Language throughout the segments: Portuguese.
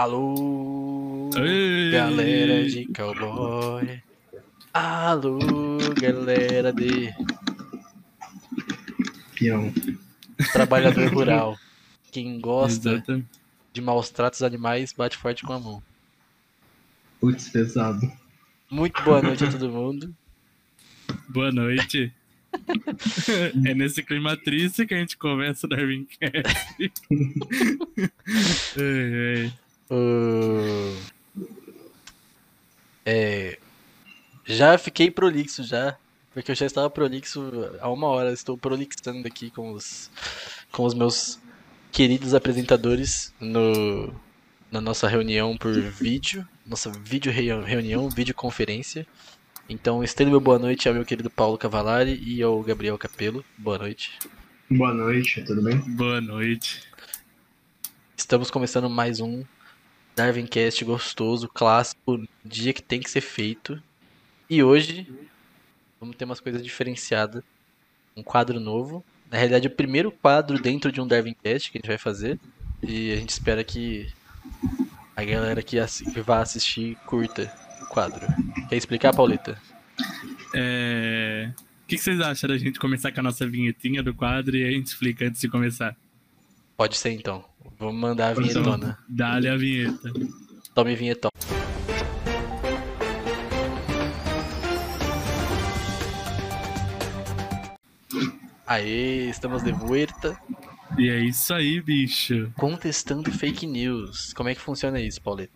Alô, Ei. galera de cowboy. Alô, galera de Peão. trabalhador rural. Quem gosta Exatamente. de maus tratos animais, bate forte com a mão. Putz, pesado. Muito boa noite a todo mundo. Boa noite. é nesse clima triste que a gente começa o Darwincast. ai, ai. Ahn, É, já fiquei prolixo já, porque eu já estava prolixo há uma hora. Estou prolixando aqui com os, com os meus queridos apresentadores no, na nossa reunião por vídeo, nossa vídeo reu- reunião, videoconferência. Então, estendo meu boa noite ao meu querido Paulo Cavalari e ao Gabriel Capello. Boa noite. Boa noite, tudo bem? Boa noite. Estamos começando mais um Darwincast gostoso, clássico, dia que tem que ser feito. E hoje vamos ter umas coisas diferenciadas. Um quadro novo. Na realidade, o primeiro quadro dentro de um Darwincast que a gente vai fazer. E a gente espera que a galera que, que vá assistir curta o quadro. Quer explicar, Pauleta? É, O que que vocês acham da gente começar com a nossa vinhetinha do quadro e a gente explica antes de começar? Pode ser então. Vamos mandar a vinhetona. Dá-lhe a vinheta. Tome vinhetão. Aê, estamos de vuelta E é isso aí, bicho. contestando fake news. Como é que funciona isso, Pauleta?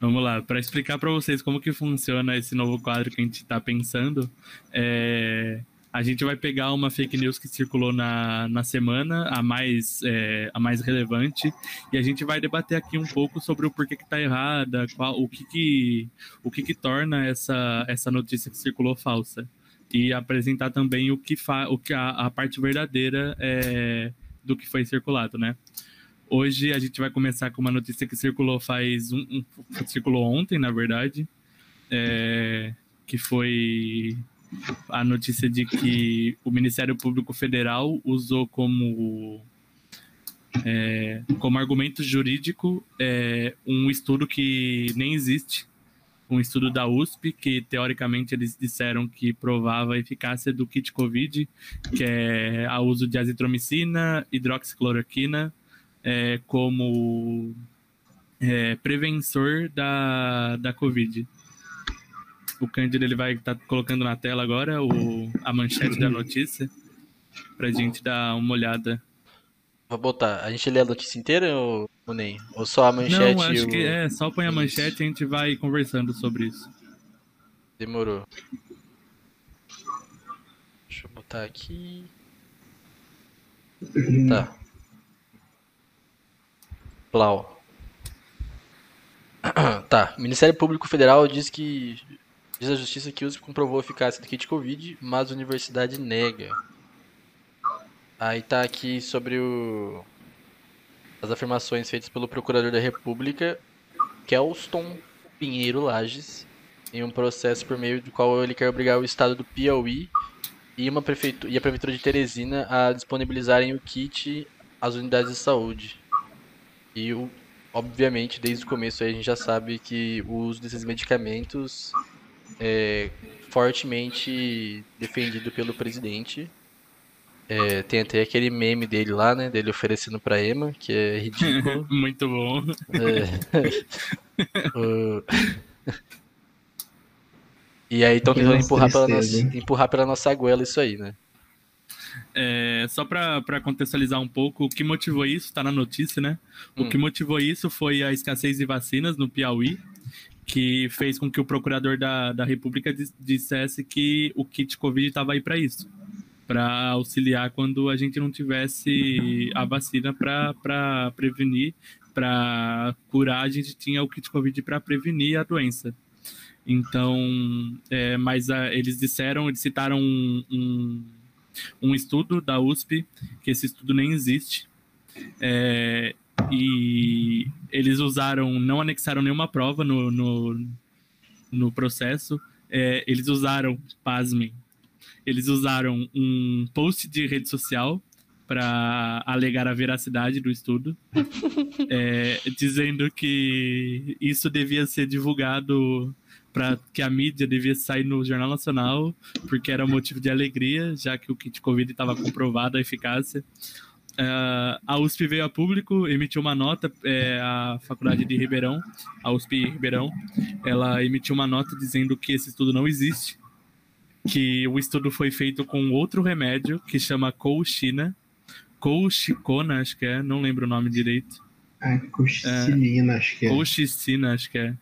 Vamos lá, para explicar para vocês como que funciona esse novo quadro que a gente está pensando, é, a gente vai pegar uma fake news que circulou na, na semana, a mais, é, a mais relevante, e a gente vai debater aqui um pouco sobre o porquê que está errada, qual, o que que, o que que torna essa, essa notícia que circulou falsa. E apresentar também o que, fa, o que a, a parte verdadeira é, do que foi circulado, né? Hoje a gente vai começar com uma notícia que circulou faz um, um- circulou ontem, na verdade, é, que foi a notícia de que o Ministério Público Federal usou como é, como argumento jurídico é, um estudo que nem existe, um estudo da USP que teoricamente eles disseram que provava a eficácia do kit COVID, que é a uso de azitromicina, hidroxicloroquina é, como é, preventor da, da Covid. O Cândido ele vai estar colocando na tela agora o, a manchete da notícia para a gente dar uma olhada. Vou botar. A gente lê a notícia inteira ou, ou nem? Ou só a manchete Não, e acho o... que é, só põe a Isso. manchete e a gente vai conversando sobre isso. Demorou. Deixa eu botar aqui. Tá. Plau. Tá. Ministério Público Federal diz que. Diz a justiça que o USP comprovou a eficácia do kit Covid, mas a universidade nega. Aí tá aqui sobre o. As afirmações feitas pelo Procurador da República, Kelston Pinheiro Lages, em um processo por meio do qual ele quer obrigar o estado do Piauí e, uma prefeitu- e a prefeitura de Teresina a disponibilizarem o kit às unidades de saúde. E, obviamente, desde o começo a gente já sabe que o uso desses medicamentos é fortemente defendido pelo presidente. É, tem até aquele meme dele lá, né? Dele oferecendo pra Ema, que é ridículo. Muito bom. É. O- E aí estão tentando empurrar pela, nossa, empurrar pela nossa goela isso aí, né? É, só para contextualizar um pouco, o que motivou isso está na notícia, né? O Hum. que motivou isso foi a escassez de vacinas no Piauí, que fez com que o procurador da, da República dis- dissesse que o kit Covid estava aí para isso para auxiliar quando a gente não tivesse a vacina para prevenir, para curar, a gente tinha o kit Covid para prevenir a doença. Então, é, mas ah, eles disseram, eles citaram um, um, um estudo da USP, que esse estudo nem existe, é, e eles usaram, não anexaram nenhuma prova no, no, no processo, é, eles usaram, pasmem, eles usaram um post de rede social para alegar a veracidade do estudo, é, dizendo que isso devia ser divulgado para que a mídia devia sair no Jornal Nacional, porque era motivo de alegria, já que o kit Covid estava comprovado a eficácia. Uh, a USP veio a público, emitiu uma nota, é, a Faculdade de Ribeirão, a USP Ribeirão, ela emitiu uma nota dizendo que esse estudo não existe, que o estudo foi feito com outro remédio que chama Colchina, Colchicona, acho que é, não lembro o nome direito. É, colchicina, é, acho que é. Colchicina, acho que é.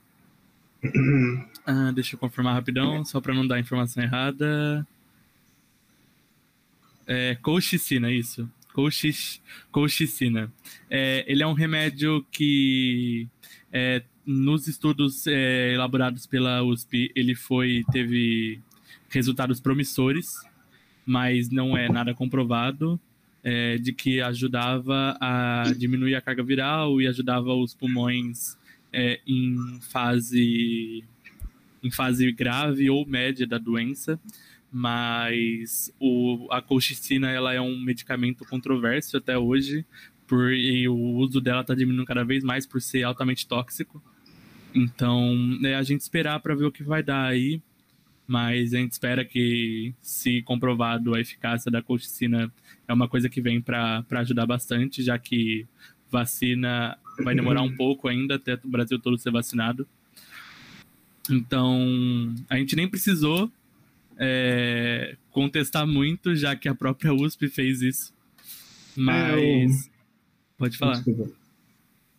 ah, deixa eu confirmar rapidão, só para não dar informação errada. É, colchicina, isso. Colchicina. É, ele é um remédio que, é, nos estudos é, elaborados pela USP, ele foi teve resultados promissores, mas não é nada comprovado é, de que ajudava a diminuir a carga viral e ajudava os pulmões é, em fase em fase grave ou média da doença, mas o, a colchicina ela é um medicamento controverso até hoje, por, e o uso dela está diminuindo cada vez mais por ser altamente tóxico. Então, é a gente esperar para ver o que vai dar aí, mas a gente espera que, se comprovado a eficácia da colchicina, é uma coisa que vem para ajudar bastante, já que vacina vai demorar um pouco ainda até o Brasil todo ser vacinado. Então, a gente nem precisou é, contestar muito, já que a própria USP fez isso. Mas. É, eu... Pode falar. Desculpa.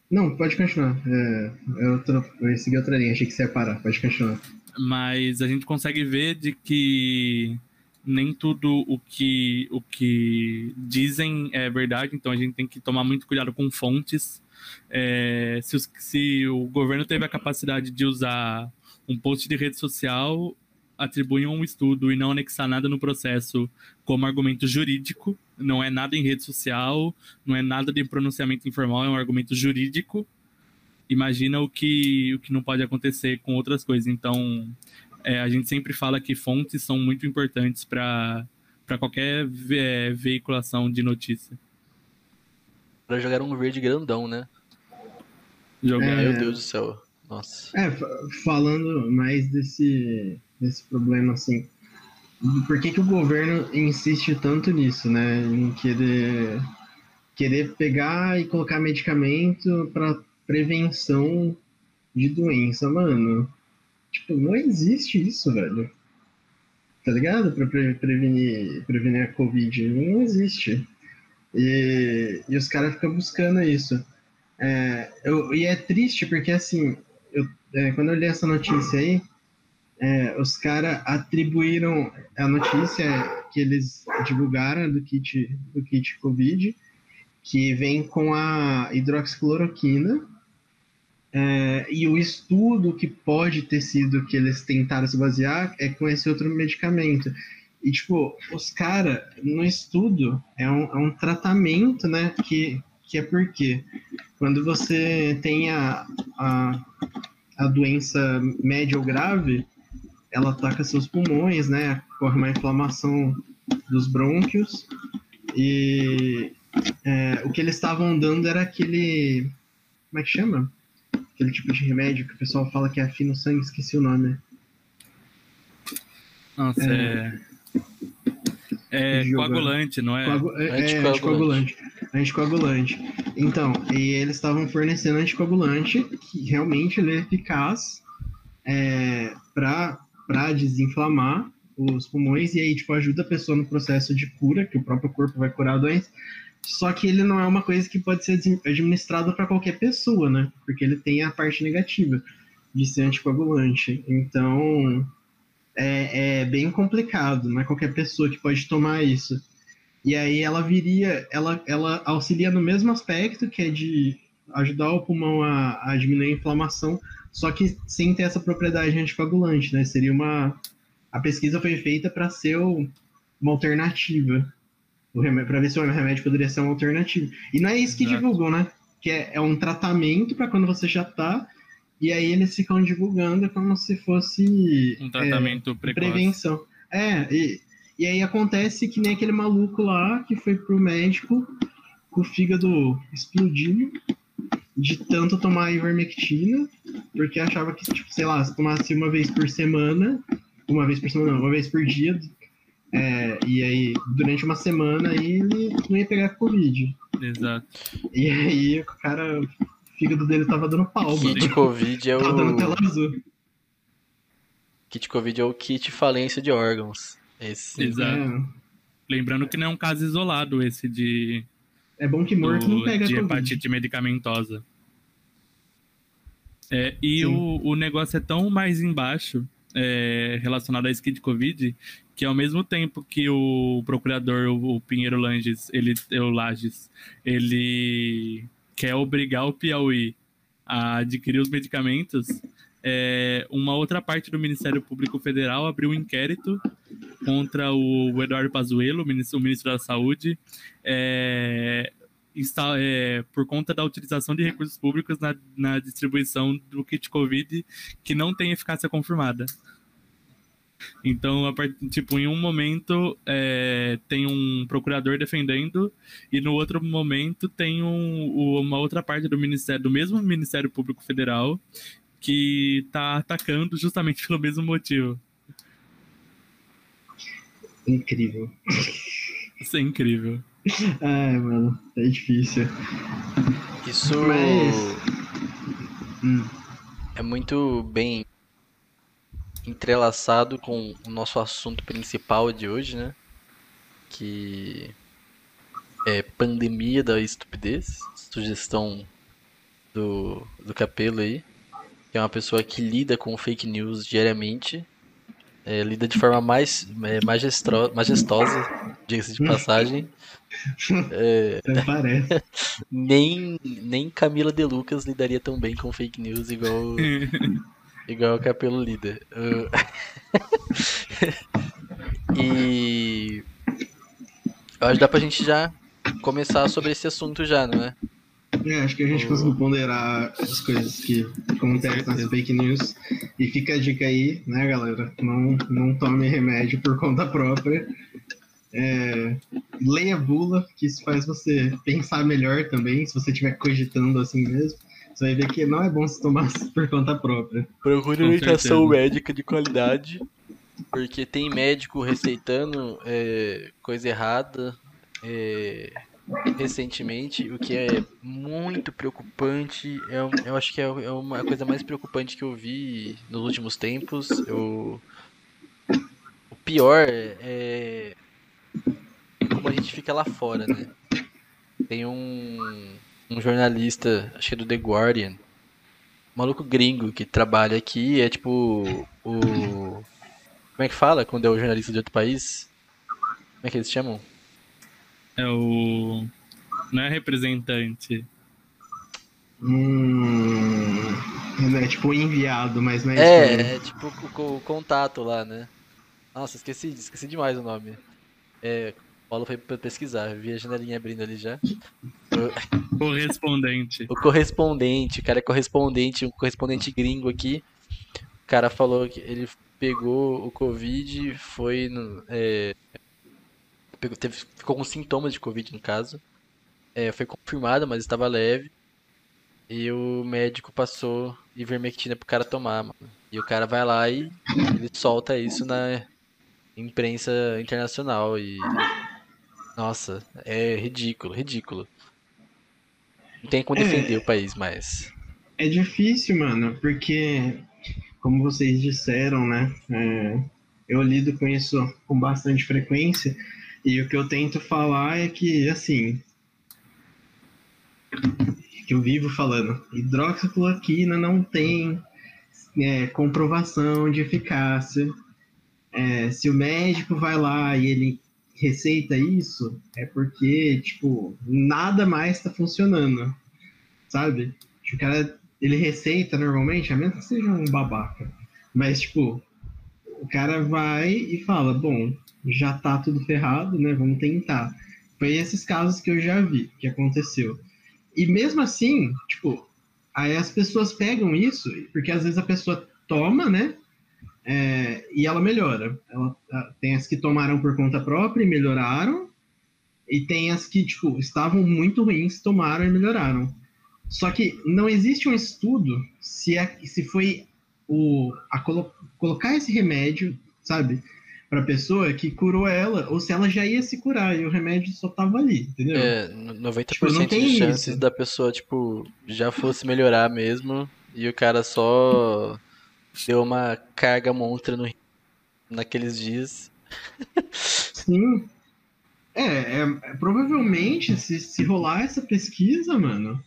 Não, pode continuar. É, eu, tô, eu segui outra linha, achei que você ia parar. Pode continuar. Mas a gente consegue ver de que nem tudo o que, o que dizem é verdade, então a gente tem que tomar muito cuidado com fontes. É, se, os, se o governo teve a capacidade de usar um post de rede social, atribuir um estudo e não anexar nada no processo como argumento jurídico, não é nada em rede social, não é nada de pronunciamento informal, é um argumento jurídico. Imagina o que, o que não pode acontecer com outras coisas. Então, é, a gente sempre fala que fontes são muito importantes para qualquer ve é, veiculação de notícia. Para jogar um verde grandão, né? Jogar. É... Meu Deus do céu. Nossa. É, falando mais desse, desse problema, assim, por que, que o governo insiste tanto nisso, né? Em querer, querer pegar e colocar medicamento para prevenção de doença, mano. Tipo, não existe isso, velho. Tá ligado? Pra pre prevenir, prevenir a Covid. Não existe. E, e os caras ficam buscando isso. É, eu, e é triste porque, assim, eu, é, quando eu li essa notícia aí, é, os caras atribuíram a notícia que eles divulgaram do kit, do kit Covid, que vem com a hidroxicloroquina, é, e o estudo que pode ter sido que eles tentaram se basear é com esse outro medicamento. E, tipo, os caras, no estudo, é um, é um tratamento, né? Que, que é porque quando você tem a, a, a doença média ou grave, ela ataca seus pulmões, né? Corre uma inflamação dos brônquios. E é, o que eles estavam dando era aquele. Como é que chama? aquele tipo de remédio que o pessoal fala que afina o sangue, esqueci o nome. Nossa, é. É, é coagulante, não é? Coagu é, é anticoagulante. Anticoagulante. Então, e eles estavam fornecendo anticoagulante que realmente ele é eficaz é, para desinflamar os pulmões e aí tipo ajuda a pessoa no processo de cura, que o próprio corpo vai curar a doença. Só que ele não é uma coisa que pode ser administrado para qualquer pessoa, né? Porque ele tem a parte negativa de ser anticoagulante. Então, é, é bem complicado, não é qualquer pessoa que pode tomar isso. E aí ela viria, ela, ela auxilia no mesmo aspecto, que é de ajudar o pulmão a, a diminuir a inflamação, só que sem ter essa propriedade anticoagulante, né? Seria uma. A pesquisa foi feita para ser uma alternativa para ver se o remédio poderia ser uma alternativa. E não é isso que Exato. divulgam, né? Que é, é um tratamento para quando você já tá, e aí eles ficam divulgando como se fosse um tratamento é, prevenção. É, e, E aí acontece que nem aquele maluco lá que foi pro médico com o fígado explodindo de tanto tomar ivermectina, porque achava que, tipo, sei lá, se tomasse uma vez por semana, uma vez por semana, não, uma vez por dia, é, e aí durante uma semana aí ele não ia pegar Covid. Exato. E aí o cara, o fígado dele tava dando pau, mano. Kit Covid é Tava dando tela o. azul. Kit Covid é o kit falência de órgãos. Esse. Exato. É, Lembrando que não é um caso isolado esse de, é bom que morto não pega de Covid. hepatite medicamentosa. É, e o, o negócio é tão mais embaixo é, relacionado a esse kit Covid que ao mesmo tempo que o procurador, o, o Pinheiro Langes, ele, o Lages, ele quer obrigar o Piauí a adquirir os medicamentos, é, uma outra parte do Ministério Público Federal abriu um inquérito contra o Eduardo Pazuello, o ministro, o ministro da Saúde, é, está, é, por conta da utilização de recursos públicos na, na distribuição do kit Covid que não tem eficácia confirmada. Então, a part- tipo, em um momento é, tem um procurador defendendo e no outro momento tem um- uma outra parte do ministério, do mesmo Ministério Público Federal que está atacando justamente pelo mesmo motivo. Incrível. Isso é incrível. Ai, mano, é difícil. Isso Mas- Hum. é muito bem entrelaçado com o nosso assunto principal de hoje, né? Que é pandemia da estupidez. Sugestão do, do Capelo aí. Que é uma pessoa que lida com fake news diariamente. É, lida de forma mais é, magestro, majestosa, diga-se de passagem. Até parece. Nem, nem Camila De Lucas lidaria tão bem com fake news igual, igual o Capelo lida. Uh, e eu acho que dá pra gente já começar sobre esse assunto já, não é? É, acho que a gente conseguiu ponderar as coisas que acontecem nas fake news. E fica a dica aí, né, galera? Não, não tome remédio por conta própria. É, leia a bula, que isso faz você pensar melhor também, se você estiver cogitando assim mesmo. Você vai ver que não é bom se tomar por conta própria. Procure orientação médica de qualidade, porque tem médico receitando é, coisa errada é, recentemente, o que é muito preocupante. É, um- eu acho que é, é uma coisa mais preocupante que eu vi nos últimos tempos. Eu, o pior é, é como a gente fica lá fora, né? Tem um, um jornalista, acho que é do The Guardian, maluco gringo que trabalha aqui é tipo o. Como é que fala quando é o jornalista de outro país? Como é que eles chamam? É o. Não é representante. Hum, é tipo enviado, mas não é, isso É, é tipo o, o contato lá, né? Nossa, esqueci, esqueci demais o nome. É, o Paulo foi pra pesquisar, vi a janelinha abrindo ali já. Correspondente. O correspondente, o cara é correspondente, um correspondente gringo aqui. O cara falou que ele pegou o Covid, foi no. é, pegou- teve- ficou com sintomas de Covid no caso. É, foi confirmado, mas estava leve. E o médico passou ivermectina pro cara tomar, mano. E o cara vai lá e ele solta isso na imprensa internacional. E. Nossa, é ridículo, ridículo. Não tem como É. defender o país mais. É difícil, mano, porque, como vocês disseram, né? é, eu lido com isso com bastante frequência. E o que eu tento falar é que, assim. Que eu vivo falando, hidroxicloroquina não tem é, comprovação de eficácia. É, se o médico vai lá e ele receita isso, é porque, tipo, nada mais está funcionando, sabe? O cara, ele receita normalmente, a menos que seja um babaca. Mas, tipo, o cara vai e fala, bom, já tá tudo ferrado, né? Vamos tentar. Foi esses casos que eu já vi que aconteceu. E mesmo assim, tipo, aí as pessoas pegam isso, porque às vezes a pessoa toma, né? é, e ela melhora. Ela, tem as que tomaram por conta própria e melhoraram, e tem as que tipo estavam muito ruins, tomaram e melhoraram. Só que não existe um estudo se, é, se foi o, a colo, colocar esse remédio, sabe, para a pessoa que curou ela, ou se ela já ia se curar e o remédio só tava ali, entendeu? É, 90% tipo, de chances isso. da pessoa, tipo, já fosse melhorar mesmo e o cara só deu uma carga monstra no, naqueles dias. Sim. É, é, é, provavelmente, se, se rolar essa pesquisa, mano,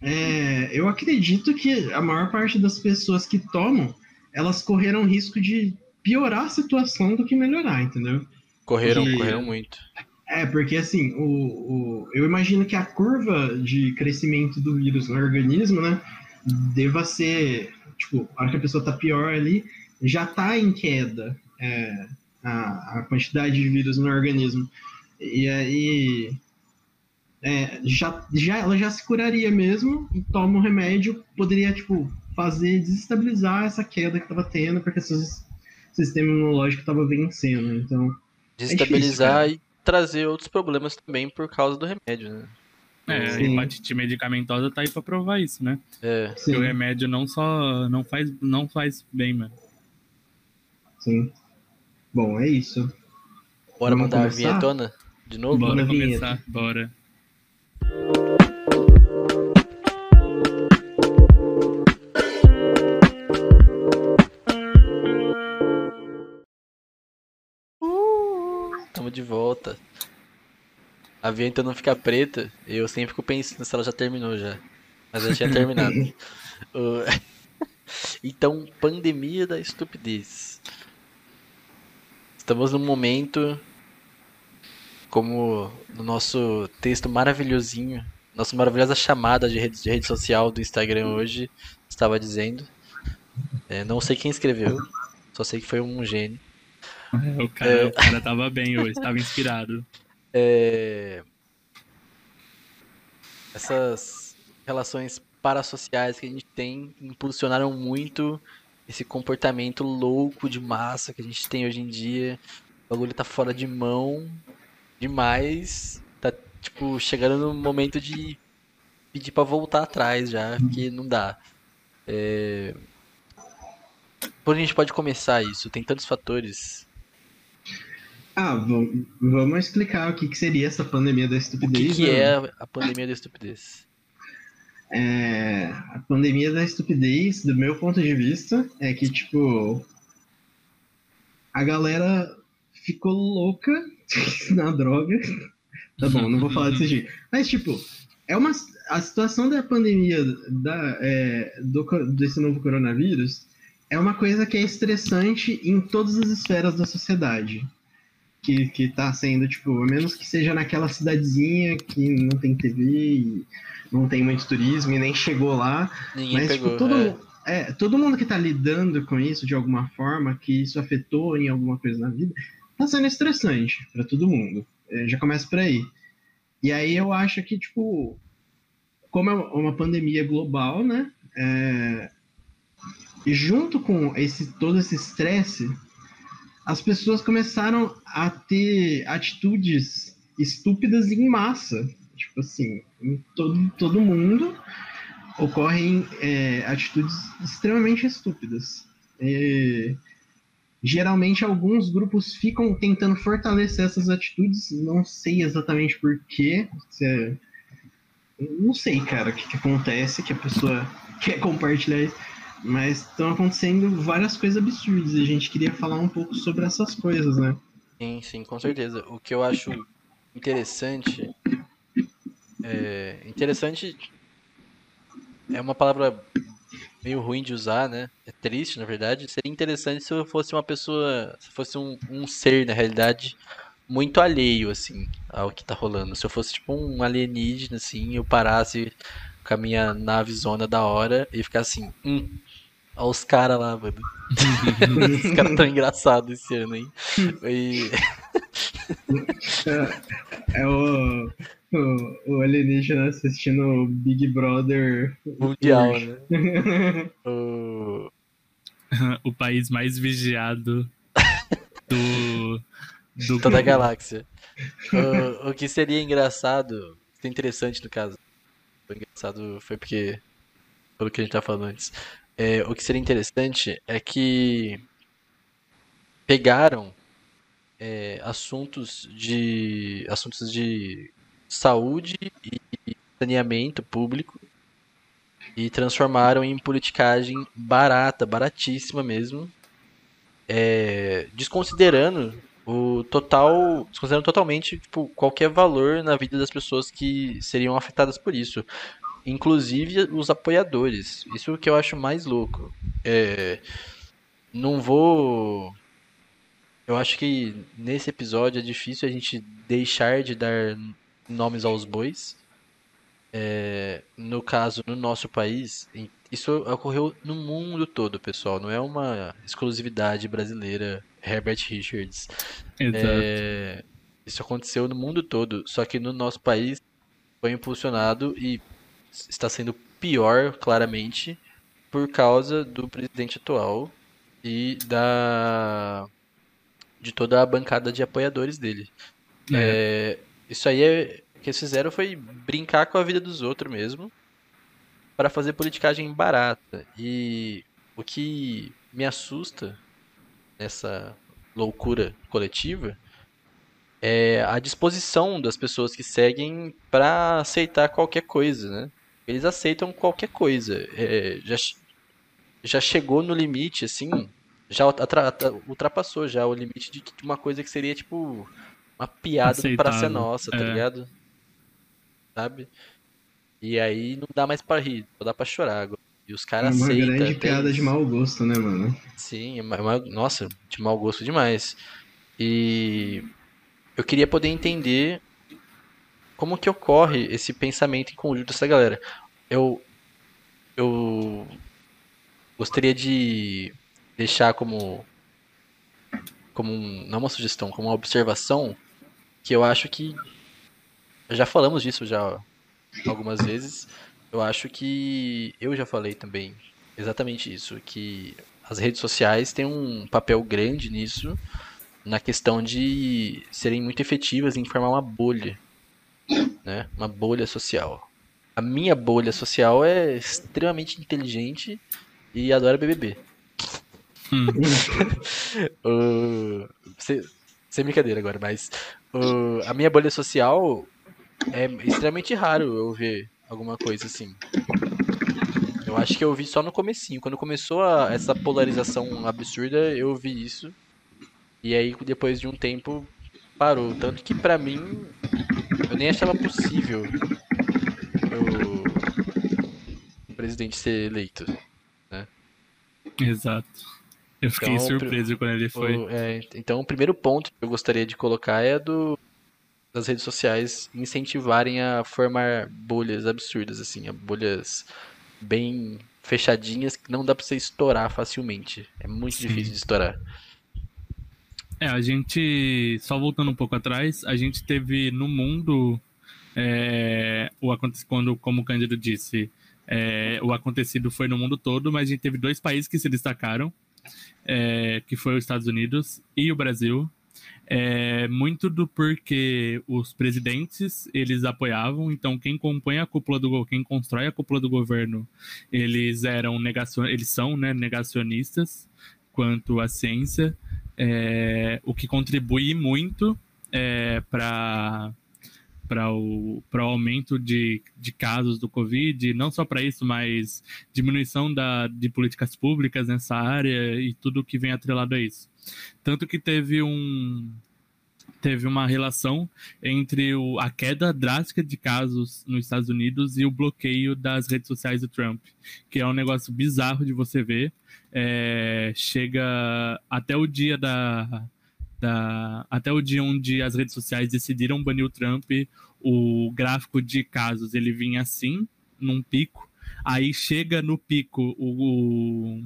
é, eu acredito que a maior parte das pessoas que tomam, elas correram risco de piorar a situação do que melhorar, entendeu? Correram, correram muito. É, porque assim, o, o, eu imagino que a curva de crescimento do vírus no organismo, né, deva ser, tipo, a hora que a pessoa tá pior ali, já tá em queda é, a, a quantidade de vírus no organismo. E aí é, já, já, ela já se curaria mesmo e toma o um remédio, poderia, tipo, fazer desestabilizar essa queda que estava tendo, porque o sistema imunológico estava vencendo. Então. Desestabilizar é difícil, e trazer outros problemas também por causa do remédio, né? É, a hepatite medicamentosa tá aí pra provar isso, né? É. Que o remédio não só não faz, não faz bem, mano. Sim. Bom, é isso. Bora Vamos mandar começar? a vinhetona de novo? Bora começar, bora. Estamos de volta. A vinheta não fica preta, eu sempre fico pensando se ela já terminou já. Mas já tinha terminado. então, pandemia da estupidez. Estamos num momento como no nosso texto maravilhosinho, nossa maravilhosa chamada de rede, de rede social do Instagram hoje estava dizendo. É, não sei quem escreveu, só sei que foi um gênio. É, o, cara, é... o cara tava bem hoje, estava inspirado. É... Essas relações parasociais que a gente tem impulsionaram muito esse comportamento louco de massa que a gente tem hoje em dia. O bagulho tá fora de mão demais. Tá, tipo, chegando no momento de pedir para voltar atrás já, porque não dá. É... Por onde a gente pode começar isso? Tem tantos fatores. Ah, vamos explicar o que, que seria essa pandemia da estupidez. O que, que né? é a pandemia da estupidez? É, a pandemia da estupidez, do meu ponto de vista, é que, tipo, a galera ficou louca na droga. Tá bom, não vou falar desse jeito. Mas, tipo, é uma. A situação da pandemia da, é, do, desse novo coronavírus é uma coisa que é estressante em todas as esferas da sociedade. Que, que tá sendo, tipo, a menos que seja naquela cidadezinha que não tem TV e não tem muito turismo e nem chegou lá. Ninguém mas, tipo, pegou, tipo, todo, é. é. todo mundo que tá lidando com isso de alguma forma, que isso afetou em alguma coisa na vida, tá sendo estressante para todo mundo. É, já começa por aí. E aí eu acho que, tipo, como é uma pandemia global, né? É, junto com esse todo esse estresse, as pessoas começaram a ter atitudes estúpidas em massa. Tipo assim, em todo, todo mundo ocorrem é, atitudes extremamente estúpidas. E, geralmente alguns grupos ficam tentando fortalecer essas atitudes, não sei exatamente porquê. É... Não sei, cara, o que, que, acontece, que a pessoa quer compartilhar isso, mas estão acontecendo várias coisas absurdas e a gente queria falar um pouco sobre essas coisas, né? Sim, sim, com certeza. O que eu acho interessante. É, interessante é uma palavra meio ruim de usar, né? É triste, na verdade. Seria interessante se eu fosse uma pessoa, se fosse um, um ser, na realidade, muito alheio, assim, ao que tá rolando. Se eu fosse, tipo, um alienígena, assim, eu parasse com a minha nave zona da hora e ficasse assim, hum, olha os caras lá, mano. os caras tão engraçados esse ano, hein? E... é, é o o, o alienígena assistindo o Big Brother Mundial, né? o... o país mais vigiado do, do toda a galáxia. o, o que seria engraçado, interessante no caso, o engraçado foi porque, pelo que a gente tá falando antes, é, o que seria interessante é que pegaram é, assuntos de assuntos de saúde e saneamento público e transformaram em politicagem barata, baratíssima mesmo, é, desconsiderando o total, desconsiderando totalmente tipo, qualquer valor na vida das pessoas que seriam afetadas por isso, inclusive os apoiadores. Isso que eu acho mais louco. É, não vou eu acho que nesse episódio é difícil a gente deixar de dar nomes aos bois. É, no caso, no nosso país, isso ocorreu no mundo todo, pessoal. Não é uma exclusividade brasileira, Herbert Richards. Exato. É, isso aconteceu no mundo todo, só que no nosso país foi impulsionado e está sendo pior, claramente, por causa do presidente atual e da de toda a bancada de apoiadores dele. É. É, isso aí é, que eles fizeram foi brincar com a vida dos outros mesmo para fazer politicagem barata. E o que me assusta nessa loucura coletiva é a disposição das pessoas que seguem para aceitar qualquer coisa, né? Eles aceitam qualquer coisa. É, já, já chegou no limite, assim, já ultrapassou já o limite de uma coisa que seria tipo uma piada para ser nossa, tá é. ligado? Sabe? E aí não dá mais para rir, só dá para chorar agora. E os caras aceitam. É uma grande piada de mau gosto, né, mano? Sim, é uma, nossa, de mau gosto demais. E eu queria poder entender como que ocorre esse pensamento em conjunto dessa galera. Eu eu gostaria de deixar como como um, não uma sugestão, como uma observação que eu acho que já falamos disso já algumas vezes. Eu acho que eu já falei também exatamente isso, que as redes sociais têm um papel grande nisso, na questão de serem muito efetivas em formar uma bolha, né? Uma bolha social. A minha bolha social é extremamente inteligente e adora BBB. uh, sem, sem, brincadeira agora, mas uh, a minha bolha social é extremamente raro eu ver alguma coisa assim. Eu acho que eu vi só no comecinho. Quando começou a, essa polarização absurda, eu vi isso. E aí, depois de um tempo, parou. Tanto que pra mim, eu nem achava possível o presidente ser eleito. Né? Exato. Eu fiquei então, surpreso quando ele foi. O, é, então, o primeiro ponto que eu gostaria de colocar é do das redes sociais incentivarem a formar bolhas absurdas, assim, bolhas bem fechadinhas que não dá pra você estourar facilmente. É muito Sim. difícil de estourar. É, a gente, só voltando um pouco atrás, a gente teve no mundo é, o quando, como o Cândido disse, é, o acontecido foi no mundo todo, mas a gente teve dois países que se destacaram, é, que foi os Estados Unidos e o Brasil. É, muito do porque os presidentes eles apoiavam, então quem compõe a cúpula do quem constrói a cúpula do governo, eles eram negacion, eles são né, negacionistas quanto à ciência, é, o que contribui muito é, para para o, o aumento de, de casos do Covid, não só para isso, mas diminuição da, de políticas públicas nessa área e tudo que vem atrelado a isso. Tanto que teve um teve uma relação entre o, a queda drástica de casos nos Estados Unidos e o bloqueio das redes sociais do Trump, que é um negócio bizarro de você ver. É, chega até o dia da, da, até o dia onde as redes sociais decidiram banir o Trump, o gráfico de casos ele vinha assim, num pico, aí chega no pico o, o,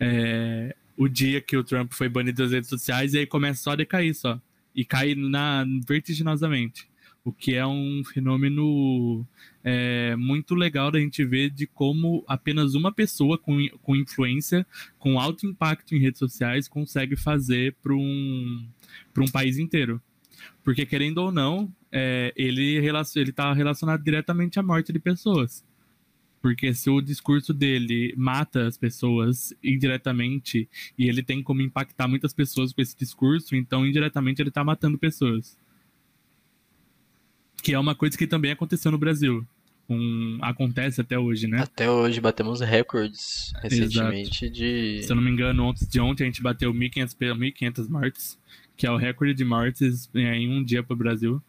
é, o dia que o Trump foi banido das redes sociais e aí começa só a decair só, e cai na, vertiginosamente. O que é um fenômeno é, muito legal da gente ver de como apenas uma pessoa com, com influência, com alto impacto em redes sociais, consegue fazer para um, um país inteiro. Porque, querendo ou não, é, ele está relacionado diretamente à morte de pessoas. Porque se o discurso dele mata as pessoas indiretamente e ele tem como impactar muitas pessoas com esse discurso, então indiretamente ele está matando pessoas. Que é uma coisa que também aconteceu no Brasil. Um, acontece até hoje, né? Até hoje batemos recordes recentemente Exato. de. Se eu não me engano, antes de ontem a gente bateu 1.500, 1.500 mortes, que é o recorde de mortes em um dia para o Brasil,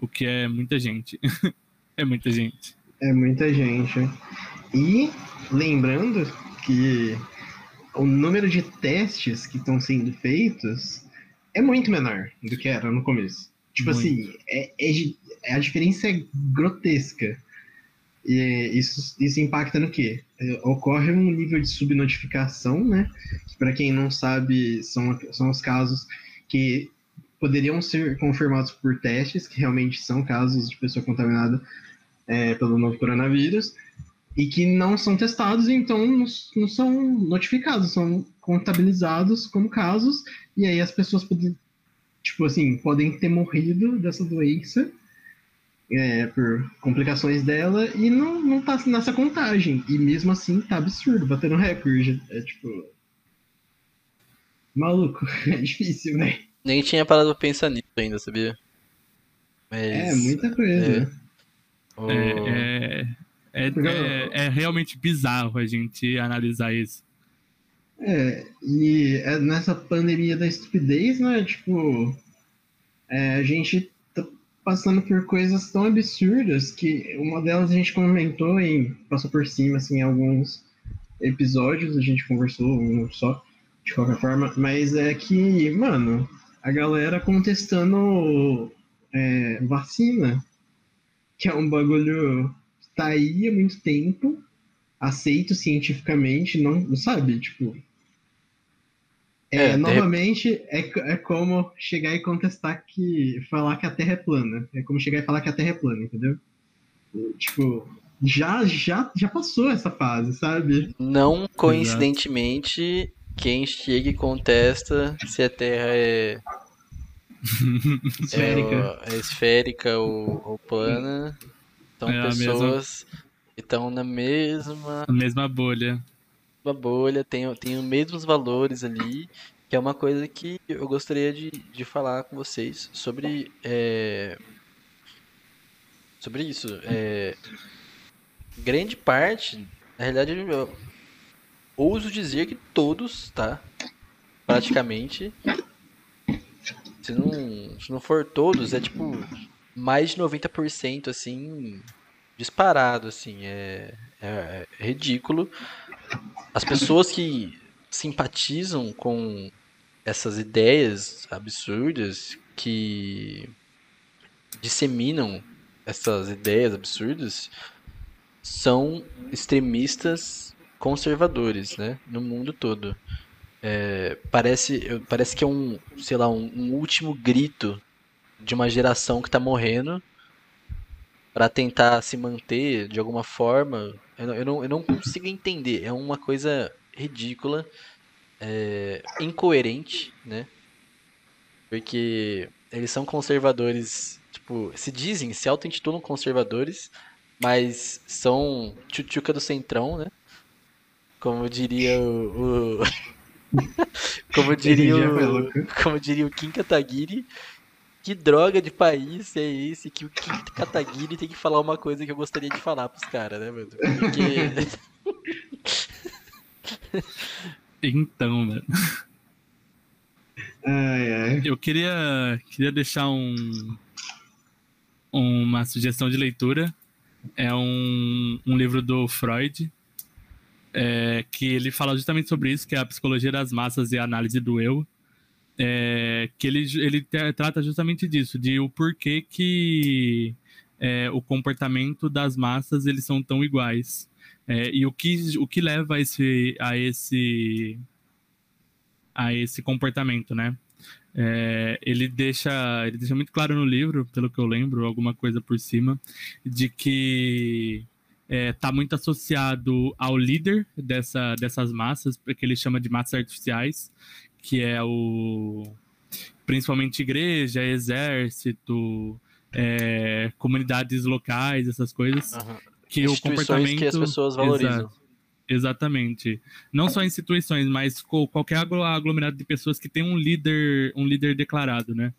o que é muita gente. é muita gente. É muita gente. E lembrando que o número de testes que estão sendo feitos é muito menor do que era no começo. Tipo muito. assim, é, é, a diferença é grotesca. E isso, isso impacta no quê? É, ocorre um nível de subnotificação, né? Para quem não sabe, são, são os casos que poderiam ser confirmados por testes, que realmente são casos de pessoa contaminada é, pelo novo coronavírus e que não são testados, então não, não, são notificados, são contabilizados como casos, e aí as pessoas podem, tipo assim, podem ter morrido dessa doença é, por complicações dela e não, não tá nessa contagem. E mesmo assim tá absurdo, batendo recorde. É tipo. Maluco, é difícil, velho. Nem tinha parado pra pensar nisso ainda, sabia? Mas... É, muita coisa. É. Oh. É, é, é, é, realmente bizarro a gente analisar isso. É, e é nessa pandemia da estupidez, né? Tipo, é, a gente passando por coisas tão absurdas que uma delas a gente comentou e passou por cima, assim, alguns episódios, a gente conversou um só, de qualquer forma, mas é que, mano, a galera contestando é, vacina que é um bagulho que tá aí há muito tempo, aceito cientificamente, não, sabe? Tipo. É, é novamente, é, é como chegar e contestar que. falar que a Terra é plana. É como chegar e falar que a Terra é plana, entendeu? Tipo, já, já, já passou essa fase, sabe? Não coincidentemente, quem chega e contesta se a Terra é esférica. É, é esférica ou, ou plana. São é pessoas mesma... que estão na mesma. A mesma bolha. Uma bolha, tem, tem os mesmos valores ali. Que é uma coisa que eu gostaria de, de falar com vocês sobre. É, sobre isso. É, grande parte, na realidade, eu ouso dizer que todos, tá? Praticamente se não, se não for todos, é tipo mais de 90% assim, disparado, assim, é, é, é ridículo. As pessoas que simpatizam com essas ideias absurdas que disseminam essas ideias absurdas são extremistas conservadores, né, no mundo todo. É, parece, parece que é um, sei lá, um, um último grito de uma geração que está morrendo para tentar se manter de alguma forma. Eu, eu, não, eu não consigo entender. É uma coisa ridícula, é, incoerente, né? Porque eles são conservadores, tipo, se dizem, se auto-intitulam conservadores, mas são tchutchuca do centrão, né? Como diria o, o como diria o, como diria o Kim Kataguiri, que droga de país é esse que o Kim Kataguiri tem que falar uma coisa que eu gostaria de falar pros caras, né, mano? Porque... então, mano. Ai, ai. Eu queria, queria deixar um, uma sugestão de leitura. É um, um livro do Freud, é, que ele fala justamente sobre isso, que é a psicologia das massas e a análise do eu. É, que ele, ele trata justamente disso, de o porquê que é, o comportamento das massas eles são tão iguais. É, e o que, o que leva a esse, a esse, a esse comportamento, né? É, ele deixa ele deixa muito claro no livro, pelo que eu lembro, alguma coisa por cima, de que está é, tá muito associado ao líder dessa, dessas massas, que ele chama de massas artificiais, que é o principalmente igreja, exército, é, comunidades locais, essas coisas. Uhum. Que o comportamento que as pessoas valorizam. Exato. Exatamente. Não só instituições, mas qualquer aglomerado de pessoas que tem um líder, um líder declarado, né?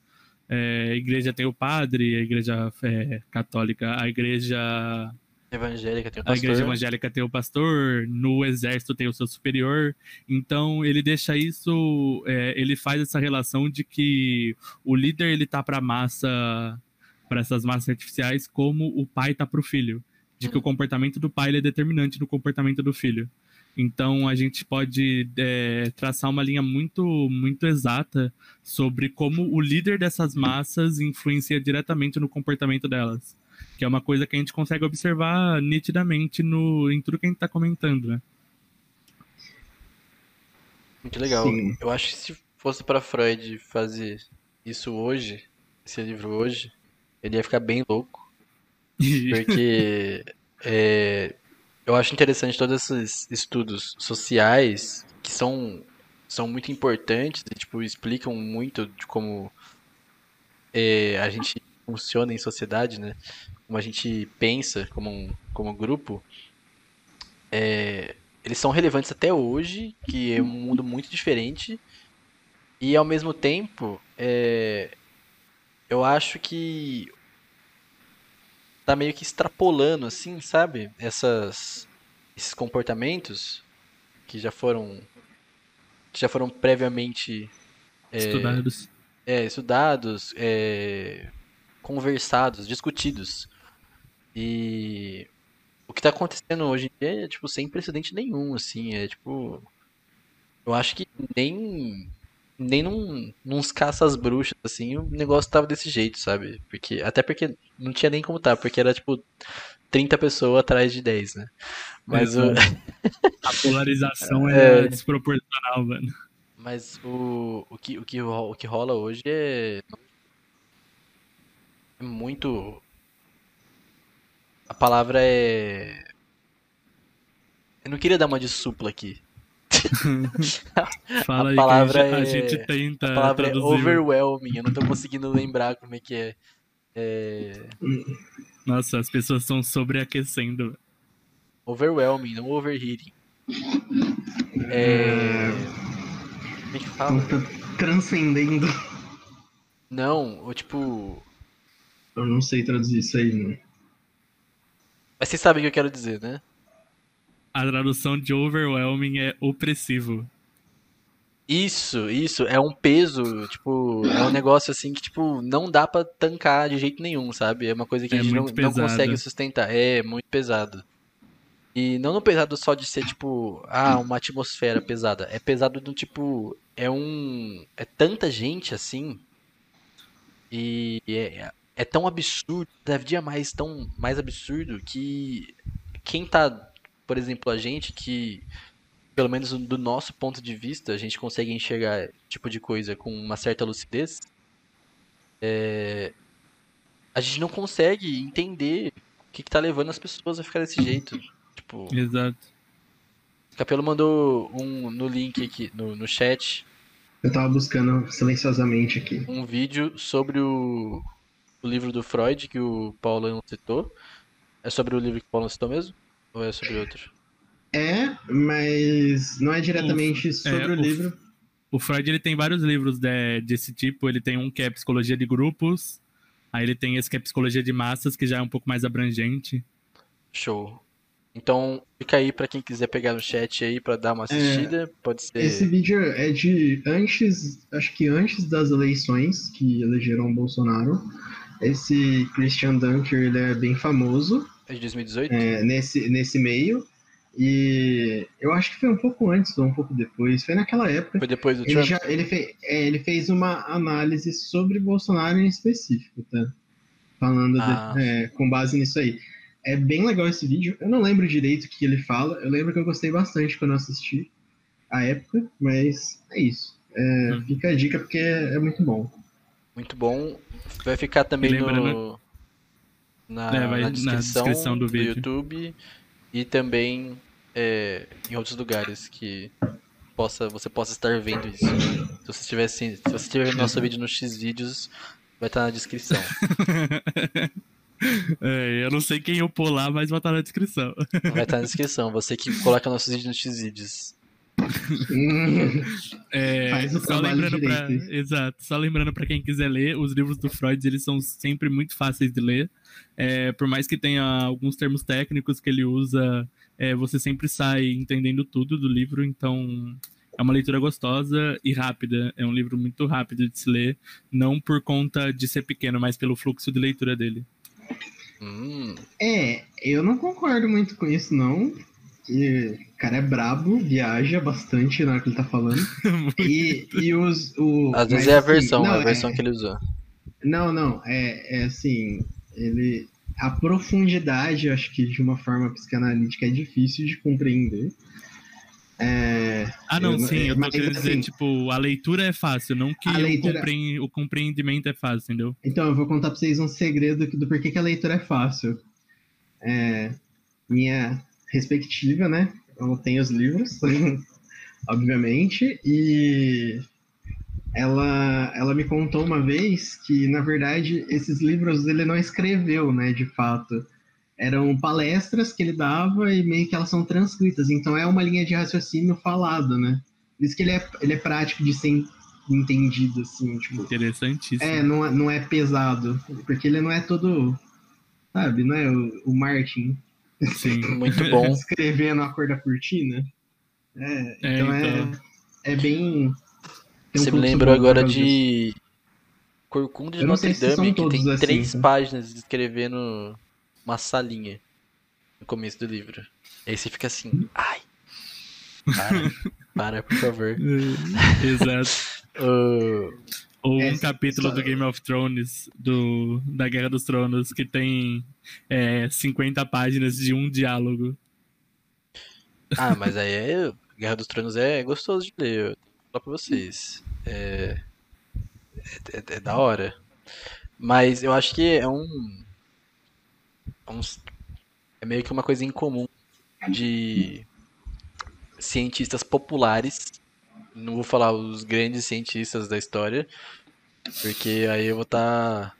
É, a igreja tem o padre, a igreja é, católica, a igreja evangélica tem o pastor. A igreja evangélica tem o pastor, no exército tem o seu superior. Então ele deixa isso, é, ele faz essa relação de que o líder ele tá para massa, para essas massas artificiais, como o pai tá para o filho de que o comportamento do pai é determinante no comportamento do filho. Então a gente pode é, traçar uma linha muito, muito exata sobre como o líder dessas massas influencia diretamente no comportamento delas. Que é uma coisa que a gente consegue observar nitidamente no, em tudo que a gente está comentando, né? Muito legal. Sim. Eu acho que se fosse para Freud fazer isso hoje, esse livro hoje, ele ia ficar bem louco. Porque é, eu acho interessante todos esses estudos sociais que são, são muito importantes e tipo, explicam muito de como é, a gente funciona em sociedade, né? Como a gente pensa como, um, como um grupo. É, eles são relevantes até hoje, que é um mundo muito diferente. E ao mesmo tempo, é, eu acho que tá meio que extrapolando, assim, sabe? Essas, esses comportamentos que já foram que já foram previamente é, estudados, é, estudados, é, conversados, discutidos. E o que está acontecendo hoje em dia é tipo sem precedente nenhum, assim, é tipo eu acho que nem nem num, nos caças bruxas, assim, o negócio tava desse jeito, sabe? Porque, até porque não tinha nem como tá, porque era tipo 30 pessoas atrás de 10, né? Mas o... A polarização é, é desproporcional, mano. Mas o, o, que, o, que, o que rola hoje é. É muito. A palavra é. Eu não queria dar uma de supla aqui, Fala a palavra aí, a, é... gente tenta. A palavra é traduzir. é overwhelming, eu não tô conseguindo lembrar como é que é. é... Nossa, as pessoas estão sobreaquecendo. Overwhelming, não overheating. É. Como é que fala? Transcendendo. Não, ou tipo. Eu não sei traduzir isso aí, não. Mas vocês sabem o que eu quero dizer, né? a tradução de overwhelming é opressivo. Isso, isso, é um peso, tipo, é um negócio assim que, tipo, não dá pra tancar de jeito nenhum, sabe? É uma coisa que é a gente não, não, consegue sustentar. É muito pesado. E não no pesado só de ser, tipo, ah, uma atmosfera pesada. É pesado do tipo, é um. É tanta gente assim. E é, é tão absurdo, cada dia mais tão mais absurdo que quem tá por exemplo, a gente que, pelo menos do nosso ponto de vista, a gente consegue enxergar tipo de coisa com uma certa lucidez, é... a gente não consegue entender o que, está levando as pessoas a ficar desse jeito. Tipo, Exato. O Capelo mandou um no link aqui, no, no chat. Eu tava buscando silenciosamente aqui. Um vídeo sobre o, o livro do Freud que o Paulo citou. É sobre o livro que o Paulo citou mesmo? Ou é sobre outro? É, mas não é diretamente o, sobre é, o, o livro. O Freud ele tem vários livros de, desse tipo. Ele tem um que é Psicologia de Grupos. Aí ele tem esse que é Psicologia de Massas, que já é um pouco mais abrangente. Show. Então, fica aí para quem quiser pegar no chat aí para dar uma é, assistida, é, pode ser. Esse vídeo é de antes, acho que antes das eleições que elegeram o Bolsonaro. Esse Christian Dunker, ele é bem famoso. É de 2018? É, nesse, nesse meio. E eu acho que foi um pouco antes ou um pouco depois. Foi naquela época. Foi depois do ele Trump? Já, ele, fez, é, ele fez uma análise sobre Bolsonaro em específico, tá? Falando ah. de, é, com base nisso aí. É bem legal esse vídeo. Eu não lembro direito o que ele fala. Eu lembro que eu gostei bastante quando eu assisti a época, mas é isso. É, hum. Fica a dica porque é muito bom. Muito bom. Vai ficar também no, na, é, na, descrição, na descrição do, do YouTube e também é, em outros lugares que possa, você possa estar vendo isso. Se você estiver, se você estiver vendo nosso vídeo no X vídeos, vai estar na descrição. É, eu não sei quem eu pôr lá, mas vai estar na descrição. Vai estar na descrição. Você que coloca nossos vídeos no X vídeos. É, só lembrando pra, exato, só lembrando para quem quiser ler, os livros do Freud eles são sempre muito fáceis de ler. É, por mais que tenha alguns termos técnicos que ele usa, é, você sempre sai entendendo tudo do livro. Então é uma leitura gostosa e rápida. É um livro muito rápido de se ler, não por conta de ser pequeno, mas pelo fluxo de leitura dele. Hum. É, eu não concordo muito com isso, não. E, o cara é brabo, viaja bastante na hora que ele tá falando. e, e os. O, Às vezes é a assim, versão, não, a versão é, que ele usou. Não, não, é, é assim. Ele. A profundidade, acho que de uma forma psicanalítica é difícil de compreender. É, ah, não, eu, sim, eu tô querendo dizer, assim, tipo, a leitura é fácil, não que leitura... o, compreendimento é fácil, entendeu? Então, eu vou contar pra vocês um segredo do porquê que a leitura é fácil. É, minha respectiva, né? Eu não tenho os livros, obviamente, e ela, ela me contou uma vez que, na verdade, esses livros ele não escreveu, né, de fato eram palestras que ele dava e meio que elas são transcritas. Então é uma linha de raciocínio falado, né? Por isso que ele é, ele é prático de ser entendido, assim. Tipo, Interessantíssimo. É, não, é, não é pesado. Porque ele não é todo. Sabe, não é o, o Martin. Sim, muito bom. Escrevendo a cor da cortina. É, é então, é, então... É, é bem. Você me lembrou agora de. Corcunda de Notre Dame, que tem assim, três tá? páginas escrevendo uma salinha no começo do livro. Aí você fica assim, ai. Para, para, por favor. Exato. uh... Ou um capítulo do Game of Thrones, do, da Guerra dos Tronos, que tem é, 50 páginas de um diálogo. Ah, mas aí é, Guerra dos Tronos é gostoso de ler, eu falar pra vocês. É, é, é, é da hora. Mas eu acho que é um uns, é meio que uma coisa incomum de cientistas populares. Não vou falar os grandes cientistas da história, porque aí eu vou estar tá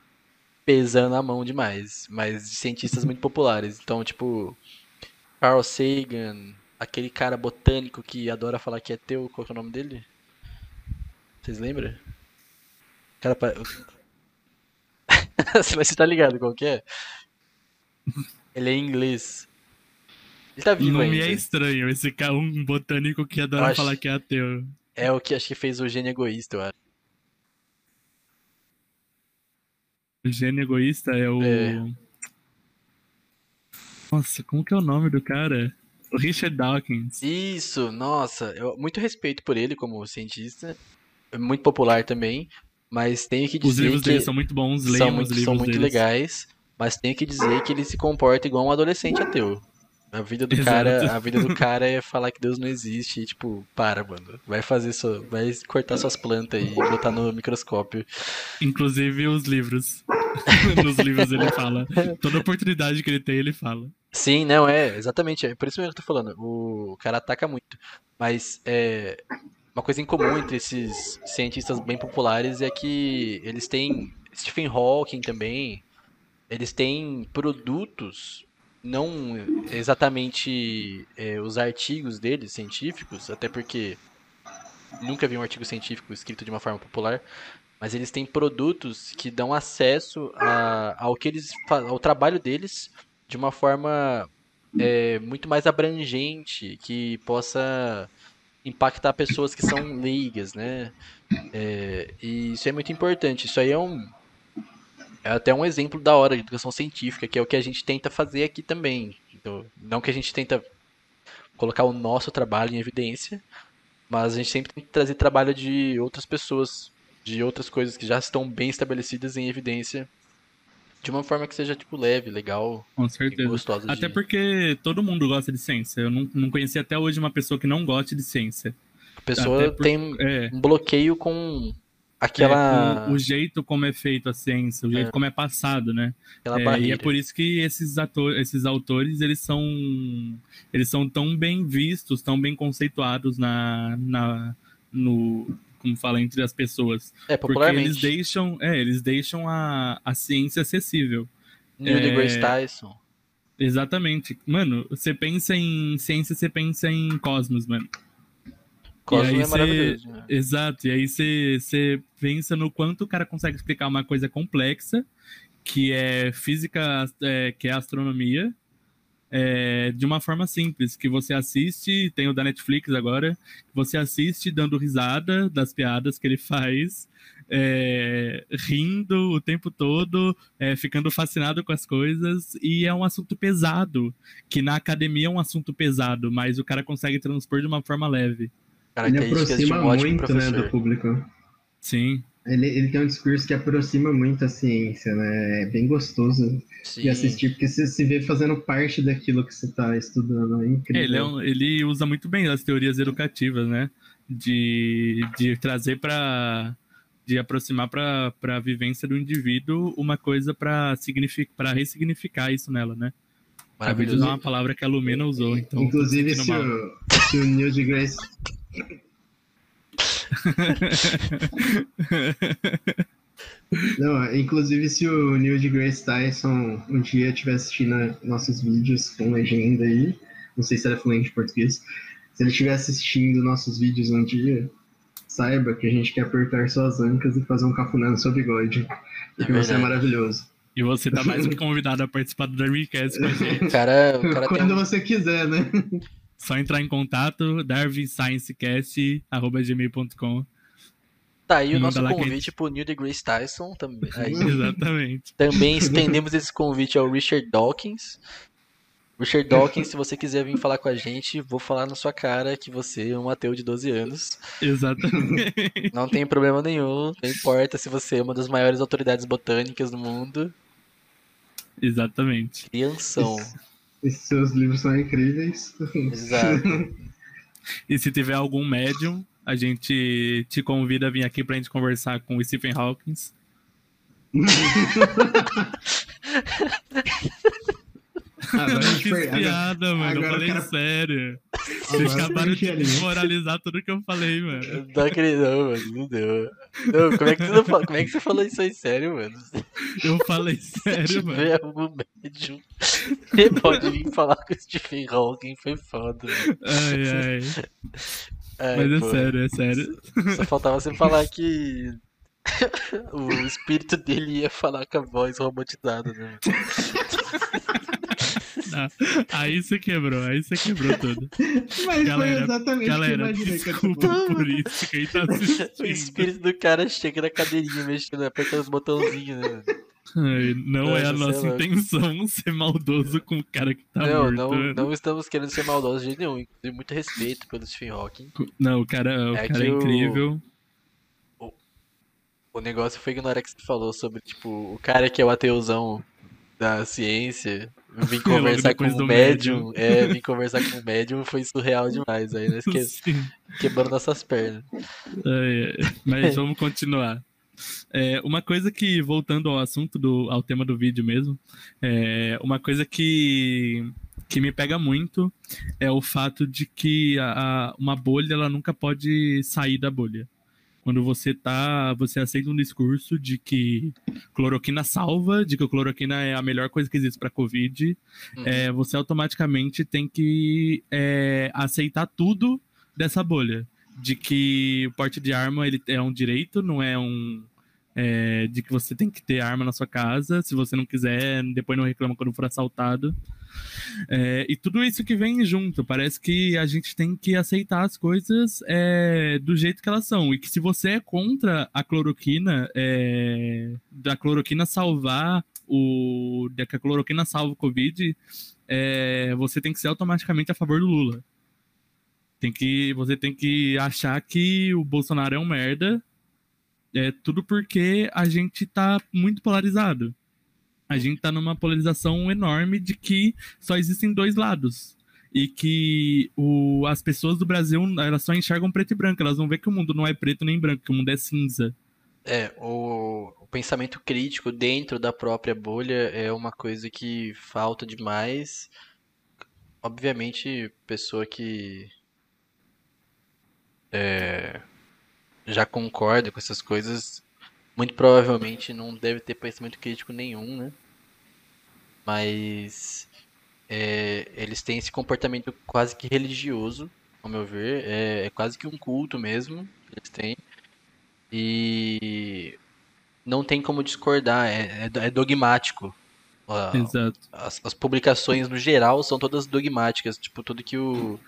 pesando a mão demais. Mas cientistas muito populares. Então, tipo, Carl Sagan, aquele cara botânico que adora falar que é teu, qual é o nome dele? Vocês lembram? Cara, você tá ligado qual que é? Ele é inglês. Ele tá vivo nome ainda. é estranho, esse cara, um botânico que adora acho... falar que é ateu. É o que acho que fez o gênio egoísta, eu acho. O gênio egoísta é o. É. Nossa, como que é o nome do cara? O Richard Dawkins. Isso, nossa, eu, muito respeito por ele como cientista. É muito popular também. Mas tenho que dizer. Os livros que dele são muito bons, leiam são muito, os livros São muito deles. legais. Mas tenho que dizer que ele se comporta igual um adolescente ateu. A vida do cara, a vida do cara é falar que Deus não existe e, tipo, para, mano. Vai fazer sua, vai cortar suas plantas e botar no microscópio. Inclusive os livros. Nos livros ele fala. Toda oportunidade que ele tem, ele fala. Sim, não, é, exatamente. É por isso mesmo que eu tô falando. O cara ataca muito. Mas é, uma coisa em comum entre esses cientistas bem populares é que eles têm Stephen Hawking também, eles têm produtos, não exatamente é, os artigos deles científicos, até porque nunca vi um artigo científico escrito de uma forma popular, mas eles têm produtos que dão acesso a, ao que eles ao trabalho deles de uma forma é, muito mais abrangente, que possa impactar pessoas que são leigas, né? É, e isso é muito importante. Isso aí é um é até um exemplo da hora de educação científica, que é o que a gente tenta fazer aqui também. Então, não que a gente tenta colocar o nosso trabalho em evidência, mas a gente sempre tem que trazer trabalho de outras pessoas, de outras coisas que já estão bem estabelecidas em evidência, de uma forma que seja tipo leve, legal, Com certeza. gostosa. Até de... porque todo mundo gosta de ciência. Eu não, não conheci até hoje uma pessoa que não goste de ciência. pessoa Até por- tem É, um bloqueio com aquela, é, o jeito como é feito a ciência, o jeito como é passado, né? É, e é por isso que esses, ator, esses autores eles são eles são tão bem vistos, tão bem conceituados na, na no como fala entre as pessoas, É, porque popularmente. eles deixam é eles deixam a, a ciência acessível. Neil é, deGrasse Tyson. Exatamente, mano. Você pensa em ciência, você pensa em cosmos, mano. Cosmo aí é maravilhoso. né? Exato, e aí você pensa no quanto o cara consegue explicar uma coisa complexa, que é física, é, que é astronomia, é, de uma forma simples, que você assiste, tem o da Netflix agora, você assiste dando risada das piadas que ele faz, é, rindo o tempo todo, é, ficando fascinado com as coisas, e é um assunto pesado, que na academia é um assunto pesado, mas o cara consegue transpor de uma forma leve. Ele aproxima um ótimo muito, né, do público. Sim. Ele, ele tem um discurso que aproxima muito a ciência, né? É bem gostoso Sim. de assistir, porque você se vê fazendo parte daquilo que você está estudando. É incrível. É, ele, é um- ele usa muito bem as teorias educativas, né? De, de trazer para de aproximar para a vivência do indivíduo uma coisa para para ressignificar isso nela, né? Maravilhoso. uma palavra que a Lumena usou, então. Inclusive, se o, se o Neil deGrasse... Não, inclusive se o Neil deGrasse Tyson um dia estiver assistindo nossos vídeos com legenda aí, não sei se ele é fluente em português, se ele estiver assistindo nossos vídeos um dia, saiba que a gente quer apertar suas ancas e fazer um cafuné no seu bigode, porque você é maravilhoso. E você tá mais do que convidado a participar do Darwicast com a gente. Cara, o cara tem Quando um- você quiser, né? Só entrar em contato, darwinsciencecast.gmail.com. Tá aí o nosso convite pro Neil deGrasse Tyson também. Aí, Exatamente. também estendemos esse convite ao Richard Dawkins. Richard Dawkins, se você quiser vir falar com a gente, vou falar na sua cara que você é um ateu de 12 anos. Exatamente. Não tem problema nenhum. Não importa se você é uma das maiores autoridades botânicas do mundo. Exatamente. Crianção. Esses seus livros são incríveis. Exato. E se tiver algum médium, a gente te convida a vir aqui pra gente conversar com o Stephen Hawking. Agora a não gente fiz per- agora- piada, mano. agora eu falei cara- sério. Vocês eu acabaram de desmoralizar tudo que eu falei, mano. Não acredito, não, mano. Não deu. Não, como, é que você não fala- como é que você falou isso aí sério, mano? Eu falei Se sério, mano. tiver algum médium, você pode vir falar com o Stephen Hawking, foi foda, mano. Ai, ai. Ai, Mas é pô, sério, é sério. Só faltava você falar que o espírito dele ia falar com a voz robotizada, né? Aí você quebrou, aí você quebrou tudo. Mas Galera, foi exatamente Galera, o que eu imaginei que desculpa por isso. Quem tá O assistindo. espírito do cara chega na cadeirinha mexendo, apertando os botãozinhos, né? Ai, não Nossa, é a nossa intenção ser maldoso com o cara que tá não, morto. não, né? não estamos querendo ser maldosos de jeito nenhum. Inclusive, muito respeito pelo Stephen Hawking. Não, o cara, o É cara é o- incrível. O negócio foi ignorar que você falou sobre, tipo, o cara que é o ateuzão da ciência vim conversar com o médium. É, vim conversar com o médium foi surreal demais. Aí nós que, quebrando nossas pernas. Ai. Mas vamos continuar. É, uma coisa que, voltando ao assunto, do, ao tema do vídeo mesmo, é, uma coisa que, que me pega muito é o fato de que a, a- uma bolha ela nunca pode sair da bolha. Quando você tá, você aceita um discurso de que cloroquina salva, de que a cloroquina é a melhor coisa que existe para Covid, Uhum. é, você automaticamente tem que é, aceitar tudo dessa bolha. De que o porte de arma ele é um direito, não é um. É, de que você tem que ter arma na sua casa. Se você não quiser, depois não reclama quando for assaltado. É, e tudo isso que vem junto. Parece que a gente tem que aceitar as coisas é, do jeito que elas são. E que se você é contra a cloroquina, é, da cloroquina salvar o. de que a cloroquina salva o Covid, é, você tem que ser automaticamente a favor do Lula. Tem que, você tem que achar que o Bolsonaro é um merda. É tudo porque a gente tá muito polarizado. A gente tá numa polarização enorme de que só existem dois lados. e que o, as pessoas do Brasil elas só enxergam preto e branco, elas não vê que o mundo não é preto nem branco, que o mundo é cinza. É, o, o pensamento crítico dentro da própria bolha é uma coisa que falta demais. Obviamente, pessoa que é, já concorda com essas coisas, muito provavelmente não deve ter pensamento crítico nenhum, né? Mas é, eles têm esse comportamento quase que religioso, ao meu ver. É, é quase que um culto mesmo que eles têm. E não tem como discordar, é, é, é dogmático. Exato. As, as, publicações no geral são todas dogmáticas. Tipo, tudo que o,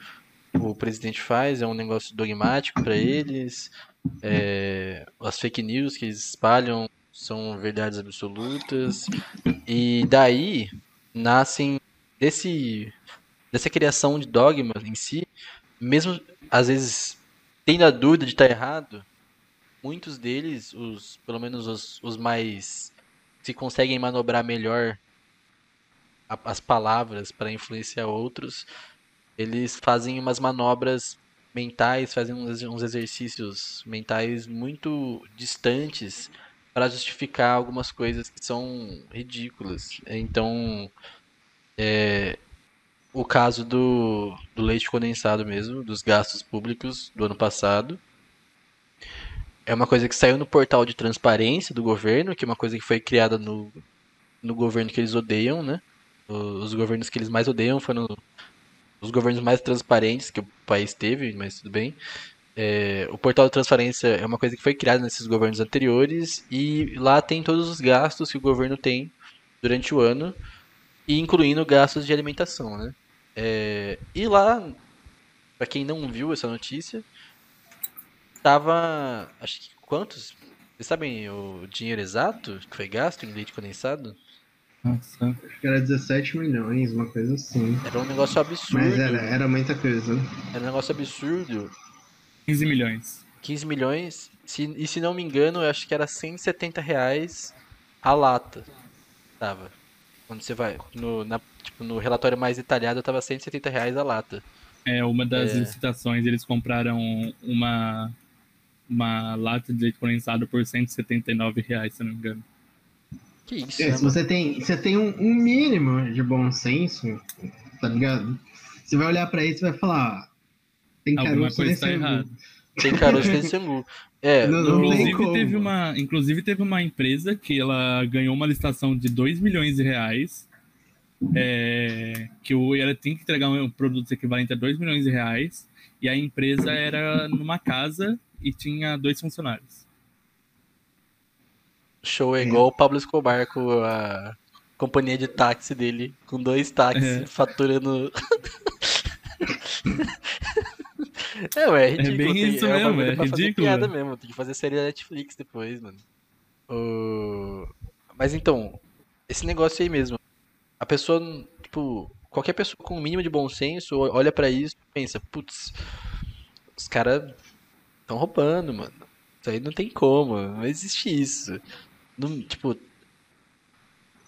o presidente faz é um negócio dogmático para eles. É, as fake news que eles espalham são verdades absolutas. E daí nascem desse dessa criação de dogmas em si, mesmo às vezes tendo a dúvida de estar errado, muitos deles, os pelo menos os, os mais se conseguem manobrar melhor as palavras para influenciar outros, eles fazem umas manobras mentais, fazem uns, exercícios mentais muito distantes para justificar algumas coisas que são ridículas. Então, é, o caso do, do leite condensado mesmo, dos gastos públicos do ano passado. É uma coisa que saiu no portal de transparência do governo, que é uma coisa que foi criada no, no governo que eles odeiam, né? Os governos que eles mais odeiam foram os governos mais transparentes que o país teve, mas tudo bem. É, o portal de transparência é uma coisa que foi criada nesses governos anteriores e lá tem todos os gastos que o governo tem durante o ano e incluindo gastos de alimentação, né? É, e lá, para quem não viu essa notícia, tava, acho que quantos? Vocês sabem o dinheiro exato que foi gasto em leite condensado? Nossa. Acho que era 17 milhões, uma coisa assim. Era um negócio absurdo. Mas era, era muita coisa. Era um negócio absurdo. 15 milhões. 15 milhões. Se, e se não me engano, eu acho que era 170 reais a lata. Tava. Quando você vai. No, na, tipo, no relatório mais detalhado, tava 170 reais a lata. É, uma das é... licitações, eles compraram uma, uma lata de leite condensado por 179 reais, se não me engano. Que isso, é, né, se você tem, você tem um, um, mínimo de bom senso, tá ligado? Você vai olhar pra isso e vai falar, tem Alguma coisa tá errada. Tem caroço nesse angu. É, não, não inclusive, teve uma, inclusive teve uma empresa que ela ganhou uma licitação de 2 milhões de reais. É, que o, ela tem que entregar um produto equivalente a 2 milhões de reais. E a empresa era numa casa e tinha dois funcionários. Show é igual o Pablo Escobar com a companhia de táxi dele, com dois táxis, é. faturando. É, ué, é ridículo. É bem tem, isso é mesmo, é ridículo. piada mesmo, tem que fazer série da Netflix depois, mano. Uh... Mas então, esse negócio aí mesmo. A pessoa, tipo, qualquer pessoa com o um mínimo de bom senso olha para isso e pensa, putz, os caras estão roubando, mano. Isso aí não tem como, não existe isso. Não, tipo,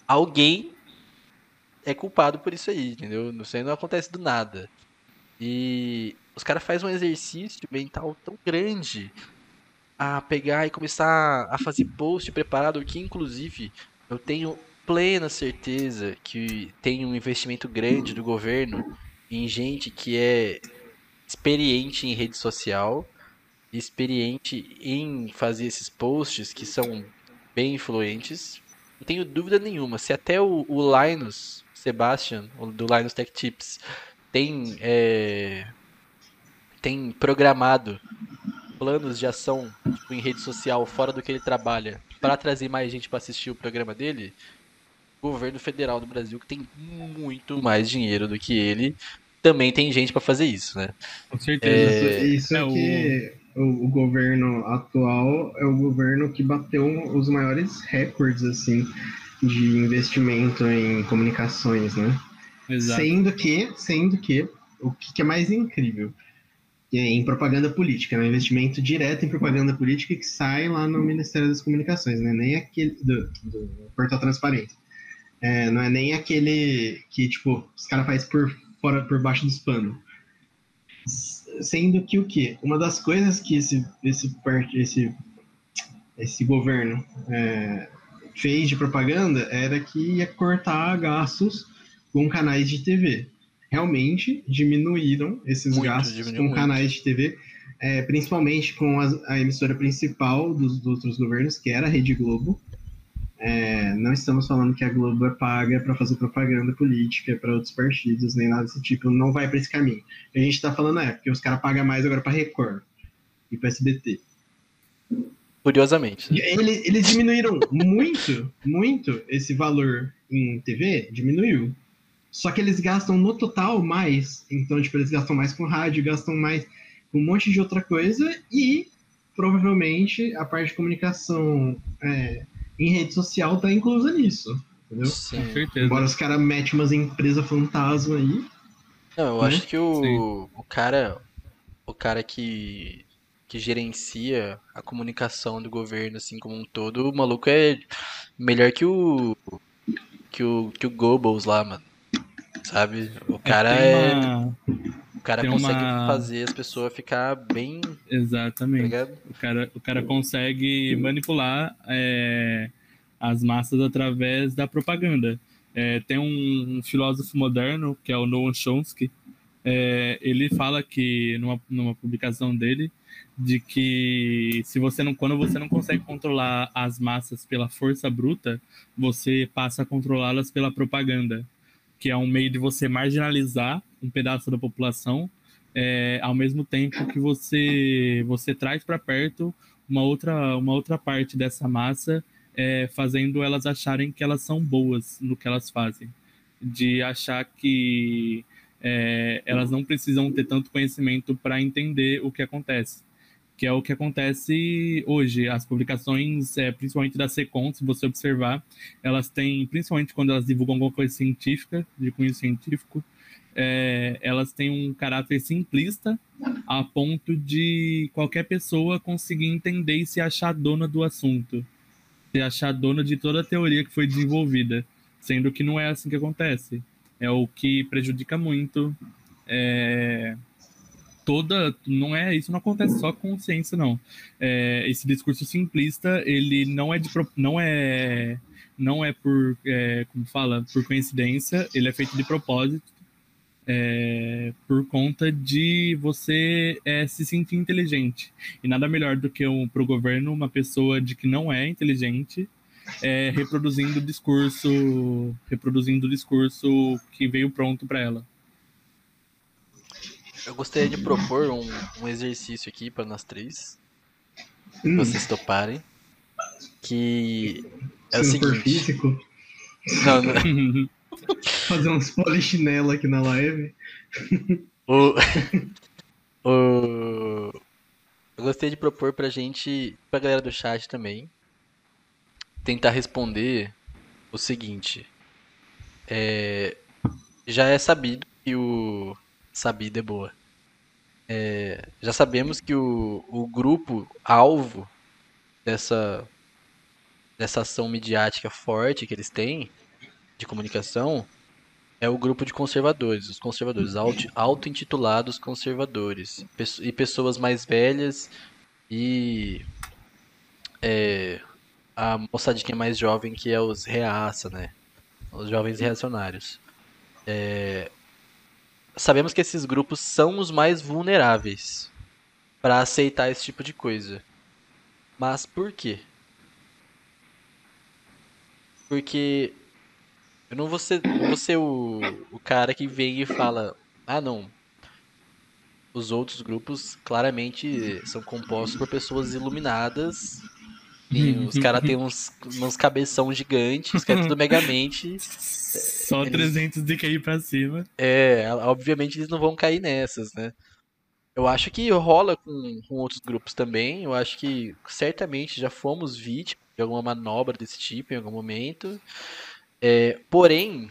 alguém é culpado por isso aí, entendeu? Isso aí não acontece do nada. E os caras fazem um exercício mental tão grande a pegar e começar a fazer post preparado que, inclusive, eu tenho plena certeza que tem um investimento grande do governo em gente que é experiente em rede social, experiente em fazer esses posts que são bem influentes. Não tenho dúvida nenhuma. Se até o, o Linus Sebastian, do Linus Tech Tips, tem é, tem programado planos de ação tipo, em rede social fora do que ele trabalha para trazer mais gente para assistir o programa dele, o governo federal do Brasil, que tem muito mais dinheiro do que ele, também tem gente para fazer isso, né? Com certeza. É... Isso é, que o... o... governo atual é o governo que bateu os maiores recordes, assim, de investimento em comunicações, né? Exato. Sendo que, sendo que, o que é mais incrível, em propaganda política, né? investimento direto em propaganda política que sai lá no Ministério das Comunicações, né? nem aquele do, do Portal Transparente. É, não é nem aquele que, tipo, os caras fazem por fora por baixo dos panos. Sendo que o quê? Uma das coisas que esse, esse, esse, esse governo é, fez de propaganda era que ia cortar gastos com canais de TV. Realmente diminuíram esses muito, gastos com muito. canais de TV, é, principalmente com a, a, emissora principal dos, dos outros governos, que era a Rede Globo, é, não estamos falando que a Globo é paga para fazer propaganda política para outros partidos, nem nada desse tipo, não vai para esse caminho. A gente está falando é porque os caras pagam mais agora para Record e para SBT. Curiosamente. Eles, eles diminuíram muito, muito esse valor em TV, diminuiu. Só que eles gastam no total mais. Então, tipo, eles gastam mais com rádio, gastam mais com um monte de outra coisa e provavelmente a parte de comunicação é, em rede social tá inclusa nisso. Entendeu? Sim. Com certeza. Embora os caras metem umas empresas fantasma aí. Não, eu né? acho que o, o cara. O cara que. que gerencia a comunicação do governo, assim, como um todo, o maluco é melhor que o. que o. que o Goebbels lá, mano. Sabe? O é, cara é. Uma... O cara Tem consegue uma... fazer as pessoas ficar bem. Exatamente. Tá o, cara, o cara consegue manipular é, as massas através da propaganda. É, tem um, um, filósofo moderno, que é o Noam Chomsky, é, ele fala que, numa, numa publicação dele, de que se você não, quando você não consegue controlar as massas pela força bruta, você passa a controlá-las pela propaganda que é um meio de você marginalizar um pedaço da população, é, ao mesmo tempo que você você traz para perto uma outra uma outra parte dessa massa, é, fazendo elas acharem que elas são boas no que elas fazem, de achar que é, elas não precisam ter tanto conhecimento para entender o que acontece que é o que acontece hoje. As publicações, é, principalmente da Secom, se você observar, elas têm, principalmente quando elas divulgam alguma coisa científica, de cunho científico, é, elas têm um caráter simplista a ponto de qualquer pessoa conseguir entender e se achar dona do assunto, se achar dona de toda a teoria que foi desenvolvida, sendo que não é assim que acontece. É o que prejudica muito. É, toda não é isso não acontece só com ciência não é, esse discurso simplista ele não é de não é não é por é, como fala por coincidência ele é feito de propósito é, por conta de você é, se sentir inteligente e nada melhor do que um, para o governo uma pessoa de que não é inteligente é, reproduzindo o discurso reproduzindo o discurso que veio pronto para ela eu gostaria de propor um, um exercício aqui para nós três. Hum. Vocês toparem. Que é Se o seguinte. físico. Não, não. Fazer uns polichinelo aqui na live. o... o... Eu gostaria de propor pra gente, pra galera do chat também, tentar responder o seguinte. É... Já é sabido que o Sabida é boa. É, já sabemos que o, o grupo alvo dessa, dessa ação midiática forte que eles têm de comunicação é o grupo de conservadores, os conservadores, auto-intitulados conservadores, e pessoas mais velhas e é, a moçadinha mais jovem que é os reaça, né? Os jovens reacionários. É, sabemos que esses grupos são os mais vulneráveis para aceitar esse tipo de coisa. Mas por quê? Porque eu não vou ser, não vou ser o, o cara que vem e fala: ah, não. Os outros grupos claramente são compostos por pessoas iluminadas os caras têm uns, uns cabeção gigantes, que é tudo megamente. Só eles... 300 de cair pra cima. É, obviamente eles não vão cair nessas, né? Eu acho que rola com, com outros grupos também. Eu acho que certamente já fomos vítimas de alguma manobra desse tipo em algum momento. É, porém,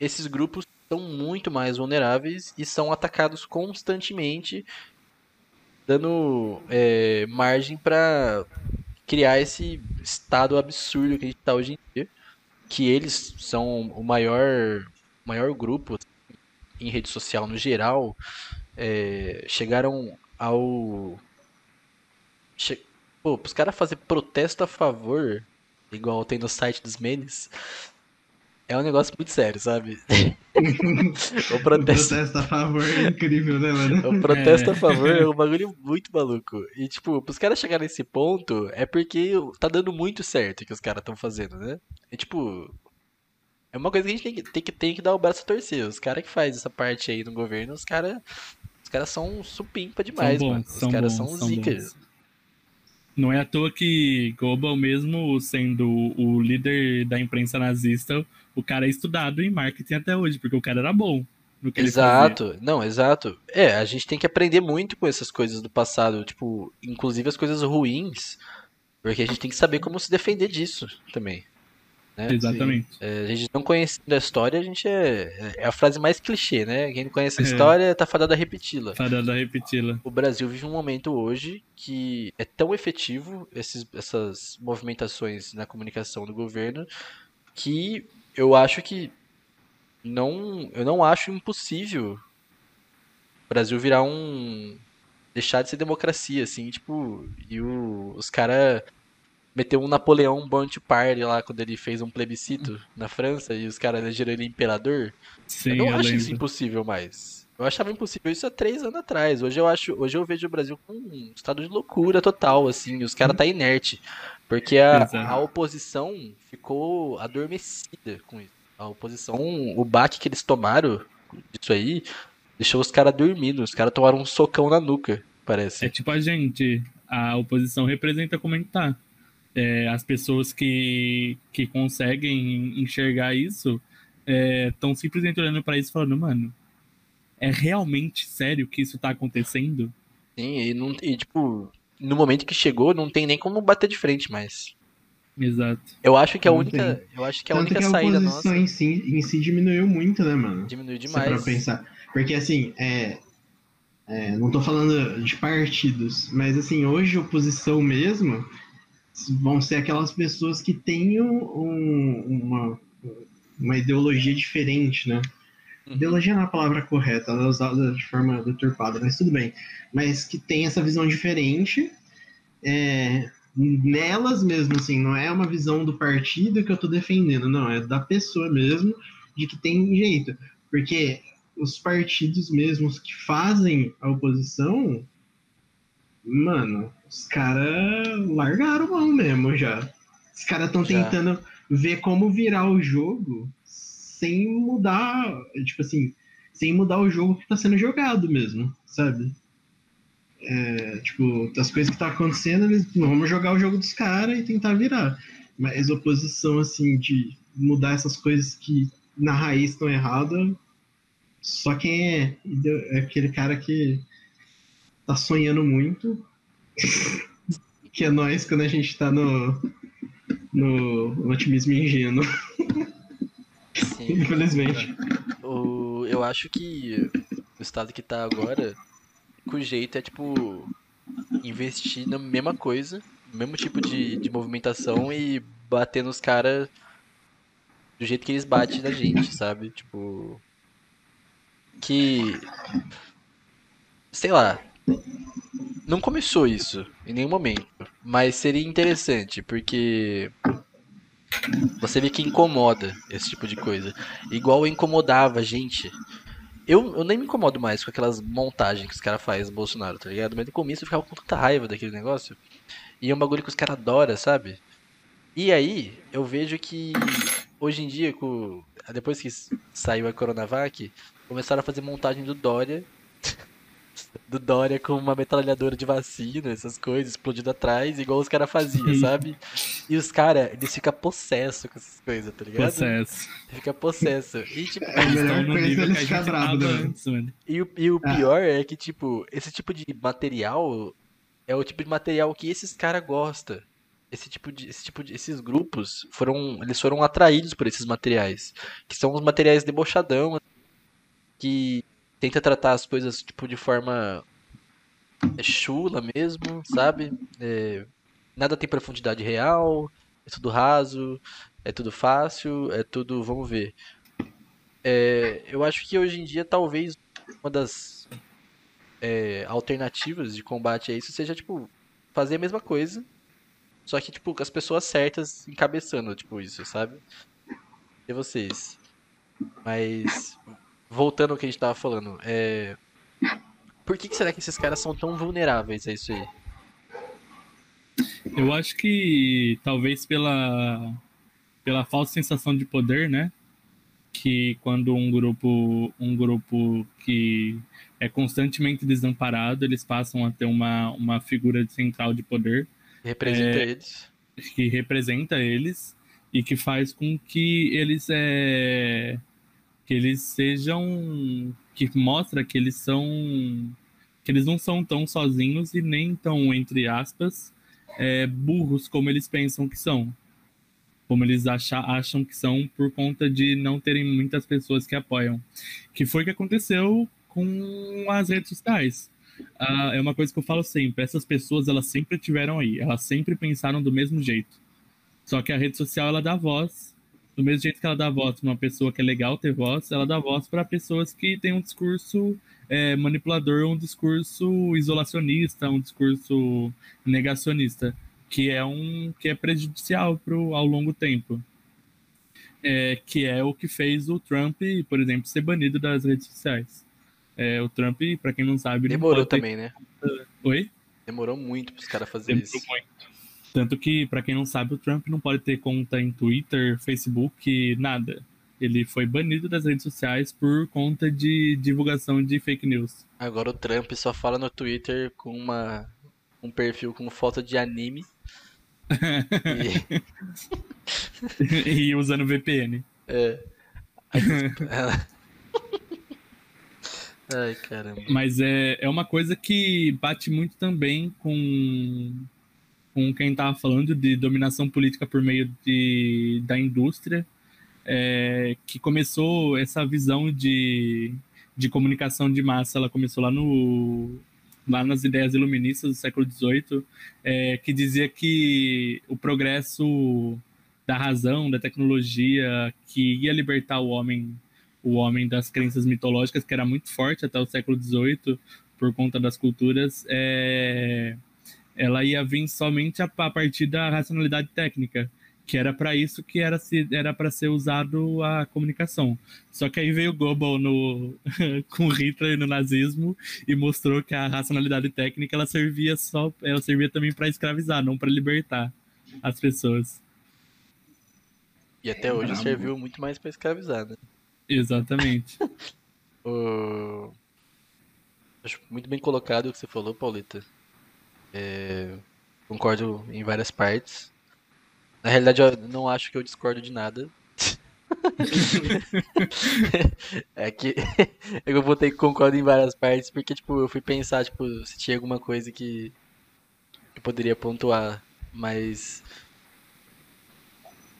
esses grupos são muito mais vulneráveis e são atacados constantemente, dando é, margem para criar esse estado absurdo que a gente está hoje em dia, que eles são o maior, maior grupo em rede social no geral, é, chegaram ao. Che... Pô, os caras fazer protesto a favor, igual tem no site dos memes, é um negócio muito sério, sabe? o, protesto... o protesto a favor é incrível, né, mano? O protesto é. a favor é um bagulho muito maluco. E, tipo, pros caras chegarem nesse ponto, é porque tá dando muito certo o que os caras estão fazendo, né? E, tipo, é uma coisa que a gente tem que, tem que, tem que dar o braço a torcer. Os caras que fazem essa parte aí no governo, os caras os cara são supimpa demais, são bons, mano. Os caras são, são zica. Não é à toa que Goebbels, mesmo sendo o líder da imprensa nazista, o cara é estudado em marketing até hoje, porque o cara era bom. No que exato, ele não, exato. É, a gente tem que aprender muito com essas coisas do passado, tipo, inclusive as coisas ruins, porque a gente tem que saber como se defender disso também. Né? Exatamente. É, a gente não conhecendo a história, a gente é, é a frase mais clichê, né? Quem não conhece a é. história é. tá fadado a repeti-la. Fadado a repeti-la. O Brasil vive um momento hoje que é tão efetivo esses, essas movimentações na comunicação do governo que eu acho que não, eu não acho impossível o Brasil virar um deixar de ser democracia, assim, tipo, e o, os caras meteu um Napoleão Bonaparte lá quando ele fez um plebiscito na França e os caras elegeram ele imperador. Sim, eu não eu acho lembro. isso impossível mais. Eu achava impossível isso há três anos atrás. Hoje eu acho, hoje eu vejo o Brasil com um estado de loucura total, assim. Os caras tá inerte, porque a, a oposição ficou adormecida com isso. A oposição, o baque que eles tomaram disso aí, deixou os caras dormindo. Os caras tomaram um socão na nuca, parece. É tipo a gente. A oposição representa como a gente tá é, as pessoas que, que conseguem enxergar isso estão é, simplesmente olhando para isso e falando, mano, é realmente sério que isso tá acontecendo? Sim, e, não, e tipo, no momento que chegou, não tem nem como bater de frente mais. Exato. Eu acho que a não única, tem. eu acho que a Tanto única que a saída nossa em si, em si diminuiu muito, né, mano? Diminuiu demais. Pra pensar. Porque assim, é, é, não tô falando de partidos, mas assim, hoje a oposição mesmo, vão ser aquelas pessoas que têm um, uma, uma ideologia diferente, né? Uhum. Ideologia não é a palavra correta, ela é usada de forma deturpada, mas tudo bem. Mas que tem essa visão diferente é, nelas mesmo, assim, não é uma visão do partido que eu estou defendendo, não, é da pessoa mesmo, de que tem jeito. Porque os partidos mesmos que fazem a oposição, mano, os caras largaram mão mesmo já. Os caras estão tentando ver como virar o jogo sem mudar, tipo assim, sem mudar o jogo que tá sendo jogado mesmo, sabe? É, tipo, as coisas que tá acontecendo, eles vamos jogar o jogo dos caras e tentar virar. Mas oposição, assim, de mudar essas coisas que na raiz estão erradas, só quem é, é aquele cara que tá sonhando muito que é nós quando a gente tá no, no otimismo ingênuo. Sim. Infelizmente. O, eu acho que o estado que tá agora, o jeito é tipo investir na mesma coisa, no mesmo tipo de, de movimentação e bater nos caras do jeito que eles batem na gente, sabe? Tipo. Que. Sei lá, não começou isso em nenhum momento, mas seria interessante, porque você vê que incomoda esse tipo de coisa. Igual incomodava a gente. Eu, eu nem me incomodo mais com aquelas montagens que os caras fazem do Bolsonaro, tá ligado? Mas no começo eu ficava com tanta raiva daquele negócio. E é um bagulho que os caras adoram, sabe? E aí, eu vejo que hoje em dia, com, depois que saiu a Coronavac, começaram a fazer montagem do Dória do Dória com uma metralhadora de vacina, essas coisas, explodindo atrás, igual os caras faziam, sabe? E os caras, eles ficam possessos com essas coisas, tá ligado? Possesso. Fica possesso. E, tipo, é melhor coisa eles ficar bravos, né? mano. E, o, e o ah. pior é que, tipo, esse tipo de material é o tipo de material que esses caras gostam. Esse tipo de, esse tipo de, esses grupos foram, eles foram atraídos por esses materiais, que são os materiais debochadão, que tenta tratar as coisas tipo de forma é, chula mesmo, sabe? É, nada tem profundidade real, é tudo raso, é tudo fácil, é tudo, vamos ver. É, eu acho que hoje em dia, talvez, uma das é, alternativas de combate a isso seja, tipo, fazer a mesma coisa, só que, tipo, com as pessoas certas encabeçando, tipo, isso, sabe? E vocês? Mas, voltando ao que a gente tava falando, é... Por que, que será que esses caras são tão vulneráveis a isso aí? Eu acho que talvez pela, pela falsa sensação de poder, né? Que quando um grupo, um grupo que é constantemente desamparado, eles passam a ter uma, uma figura central de poder. Representa é, eles. Que representa eles e que faz com que eles é, que eles sejam que mostra que eles são que eles não são tão sozinhos e nem tão entre aspas é, burros como eles pensam que são. Como eles acham, acham que são por conta de não terem muitas pessoas que apoiam. Que foi o que aconteceu com as redes sociais. Uh, é uma coisa que eu falo sempre essas pessoas elas sempre tiveram aí. Elas sempre pensaram do mesmo jeito. Só que a rede social ela dá voz do mesmo jeito que ela dá voz para uma pessoa que é legal ter voz, ela dá voz para pessoas que têm um discurso é, manipulador, um discurso isolacionista, um discurso negacionista, que é um que é prejudicial pro, ao longo tempo. É, que é o que fez o Trump, por exemplo, ser banido das redes sociais. É, o Trump, para quem não sabe, demorou não também, ter... né? Oi? Demorou muito para os caras fazerem isso. Muito. Tanto que, para quem não sabe, o Trump não pode ter conta em Twitter, Facebook, nada. Ele foi banido das redes sociais por conta de divulgação de fake news. Agora o Trump só fala no Twitter com uma, um perfil com foto de anime. e... e usando VPN. É. Ai, caramba. Mas é, é uma coisa que bate muito também com com quem estava falando de dominação política por meio de, da indústria, é, que começou essa visão de, de comunicação de massa, ela começou lá no lá nas ideias iluministas do século XVIII, é, que dizia que o progresso da razão, da tecnologia, que ia libertar o homem, o homem das crenças mitológicas, que era muito forte até o século XVIII por conta das culturas, é, ela ia vir somente a, a partir da racionalidade técnica, que era para isso que era era para ser usado a comunicação. Só que aí veio o Goebbels no com Hitler no nazismo e mostrou que a racionalidade técnica ela servia só ela servia também para escravizar, não para libertar as pessoas. E até hoje serviu muito mais para escravizar, né? Exatamente. o... Acho muito bem colocado o que você falou, Paulita. É, concordo em várias partes. Na realidade, eu não acho que eu discordo de nada. é que eu botei que concordo em várias partes porque tipo, eu fui pensar tipo, se tinha alguma coisa que eu poderia pontuar, mas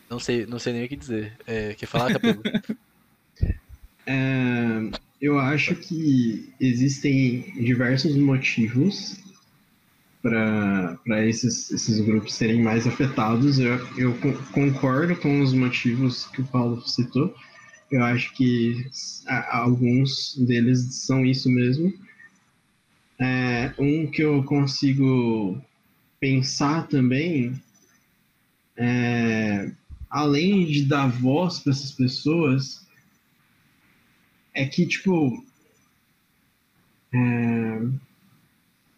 não sei, não sei nem o que dizer. É, quer falar, Capelo? É, eu acho que existem diversos motivos para esses, esses grupos serem mais afetados. Eu, eu concordo com os motivos que o Paulo citou. Eu acho que alguns deles são isso mesmo. É, um que eu consigo pensar também, é, além de dar voz para essas pessoas, é que, tipo, é,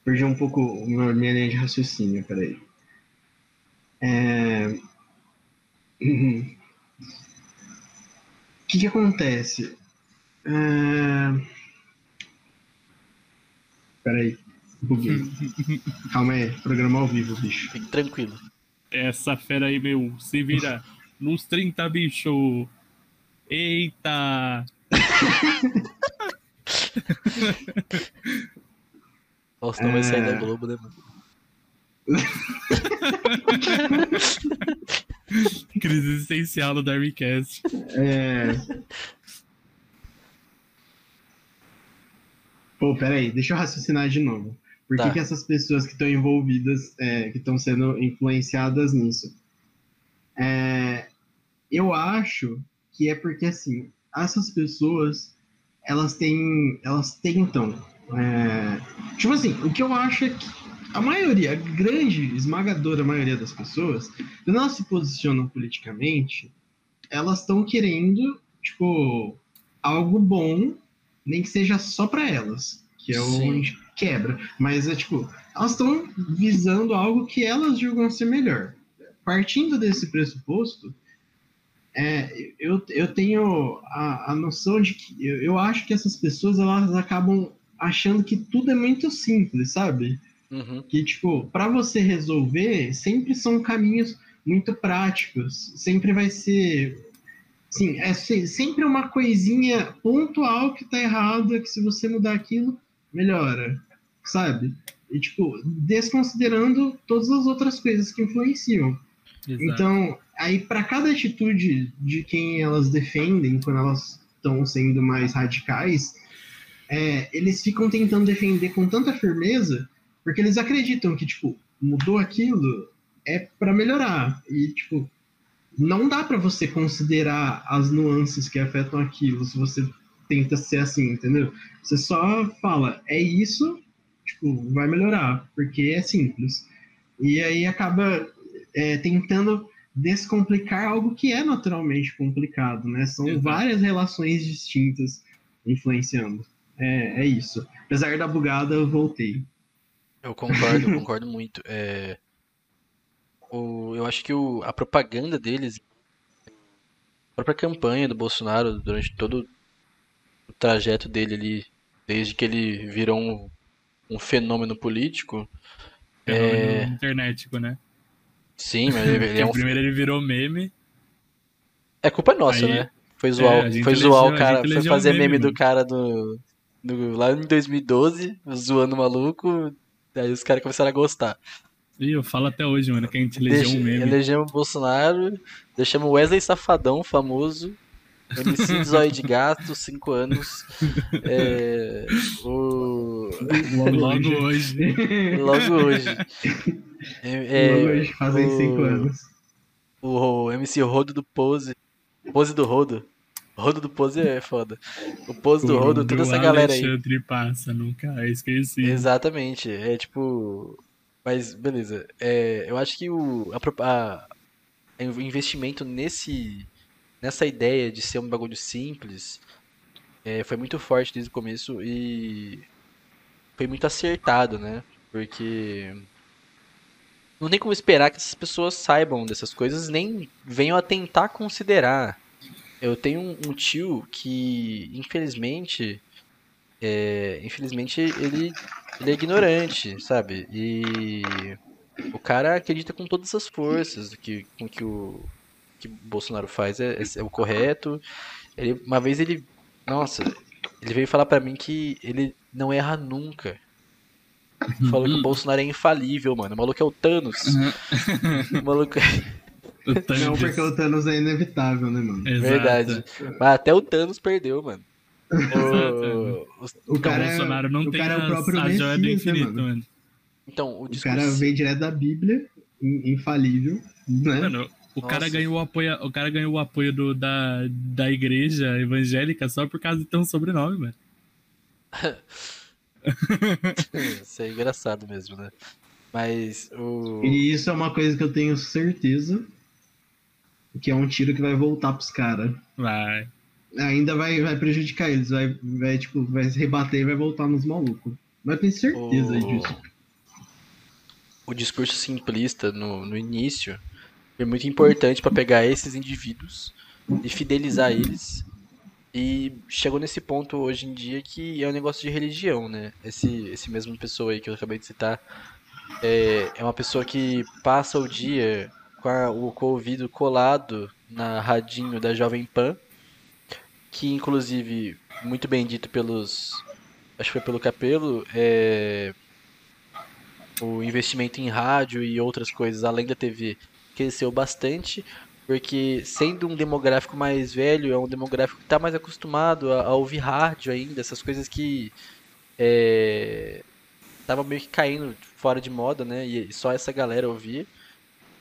perdi um pouco minha linha de raciocínio, peraí. É... Uhum. O que, que acontece? É... Peraí, buguei. Calma aí, programa ao vivo, bicho. Fique tranquilo. Essa fera aí, meu, se vira nos 30, bicho. Eita! Faustão é... vai sair da é. Globo, né, mano? Crise existencial no Darwcast. É. Pô, peraí, deixa eu raciocinar de novo. Por tá. que, que essas pessoas que estão envolvidas, é, que estão sendo influenciadas nisso? É, eu acho que é porque, assim, essas pessoas, elas têm, elas tentam, é, tipo assim, o que eu acho é que a maioria, a grande, esmagadora maioria das pessoas, quando elas se posicionam politicamente, elas estão querendo, tipo, algo bom, nem que seja só para elas, que é Sim. onde quebra. Mas é tipo, elas estão visando algo que elas julgam ser melhor. Partindo desse pressuposto, é, eu, eu tenho a, a noção de que eu, eu acho que essas pessoas elas acabam achando que tudo é muito simples, sabe? Uhum. que tipo para você resolver sempre são caminhos muito práticos sempre vai ser sim é se- sempre uma coisinha pontual que tá errada que se você mudar aquilo melhora sabe e tipo desconsiderando todas as outras coisas que influenciam Exato. então aí para cada atitude de quem elas defendem quando elas estão sendo mais radicais é, eles ficam tentando defender com tanta firmeza porque eles acreditam que, tipo, mudou aquilo é para melhorar. E, tipo, não dá para você considerar as nuances que afetam aquilo se você tenta ser assim, entendeu? Você só fala, é isso, tipo, vai melhorar, porque é simples. E aí acaba é, tentando descomplicar algo que é naturalmente complicado, né? São Exato. várias relações distintas influenciando. É, é isso. Apesar da bugada, eu voltei. Eu concordo, concordo muito. É, o, eu acho que o, a propaganda deles, a própria campanha do Bolsonaro durante todo o trajeto dele ali, desde que ele virou um, um fenômeno político, É... internetico, né? sim, mas ele, ele é um. primeiro ele virou meme. É culpa nossa, Aí- né? Foi zoar, a gente foi zoar elegeu- o cara, foi fazer um meme, meme do mano. cara do, do- lá em 2012, zoando o maluco, aí os caras começaram a gostar. Ih, eu falo até hoje, mano, que a gente elegeu um meme. Elegemos o Bolsonaro, deixamos o Wesley Safadão, famoso, MC Zóio de Gato, 5 anos, é, o... Logo hoje. logo hoje. É, é, Logo hoje fazem o- cinco anos. o MC Rodo do Pose, Pose do Rodo, Rodo do Pose é foda. O Pose do Rodo, toda essa galera aí. Alexandre Passa, nunca esqueci. Exatamente, é tipo. Mas beleza. É, eu acho que o, a, a- o investimento nesse, nessa ideia de ser um bagulho simples é, foi muito forte desde o começo e foi muito acertado, né? Porque não tem como esperar que essas pessoas saibam dessas coisas nem venham a tentar considerar. Eu tenho um, um tio que, infelizmente, é, infelizmente ele, ele é ignorante, sabe? E o cara acredita com todas as forças que, com que o que Bolsonaro faz é, é o correto. Ele, uma vez ele, nossa, ele veio falar pra mim que ele não erra nunca. Falou que o Bolsonaro é infalível, mano. O maluco é o Thanos. O maluco O Não, porque o Thanos é inevitável, né, mano? Exato. Verdade. Mas até o Thanos perdeu, mano. O- O O cara, é- Bolsonaro não o tem cara é o as- próprio a joia do né, infinito, mano? mano. então, o O discurso. cara veio direto da Bíblia, in- infalível, né? Mano, o Nossa. cara ganhou o apoio, o cara ganhou o apoio do, da, da igreja evangélica só por causa de ter um sobrenome, mano. Isso é engraçado mesmo, né? Mas o. E isso é uma coisa que eu tenho certeza que é um tiro que vai voltar pros caras. Vai. Ainda vai, vai prejudicar eles, vai, vai, tipo, vai se rebater e vai voltar nos malucos. Mas eu tenho certeza O- disso. o discurso simplista no, no início foi muito importante para pegar esses indivíduos e fidelizar eles. E chegou nesse ponto hoje em dia que é um negócio de religião, né? Esse, esse mesmo pessoa aí que eu acabei de citar é, é uma pessoa que passa o dia com, a- o, com o ouvido colado na radinho da Jovem Pan, que inclusive, muito bem dito pelos. Acho que foi pelo Capelo, é, o investimento em rádio e outras coisas além da TV cresceu bastante, porque sendo um demográfico mais velho, é um demográfico que está mais acostumado a, a ouvir rádio ainda, essas coisas que estavam meio que caindo fora de moda, né? E só essa galera ouvia.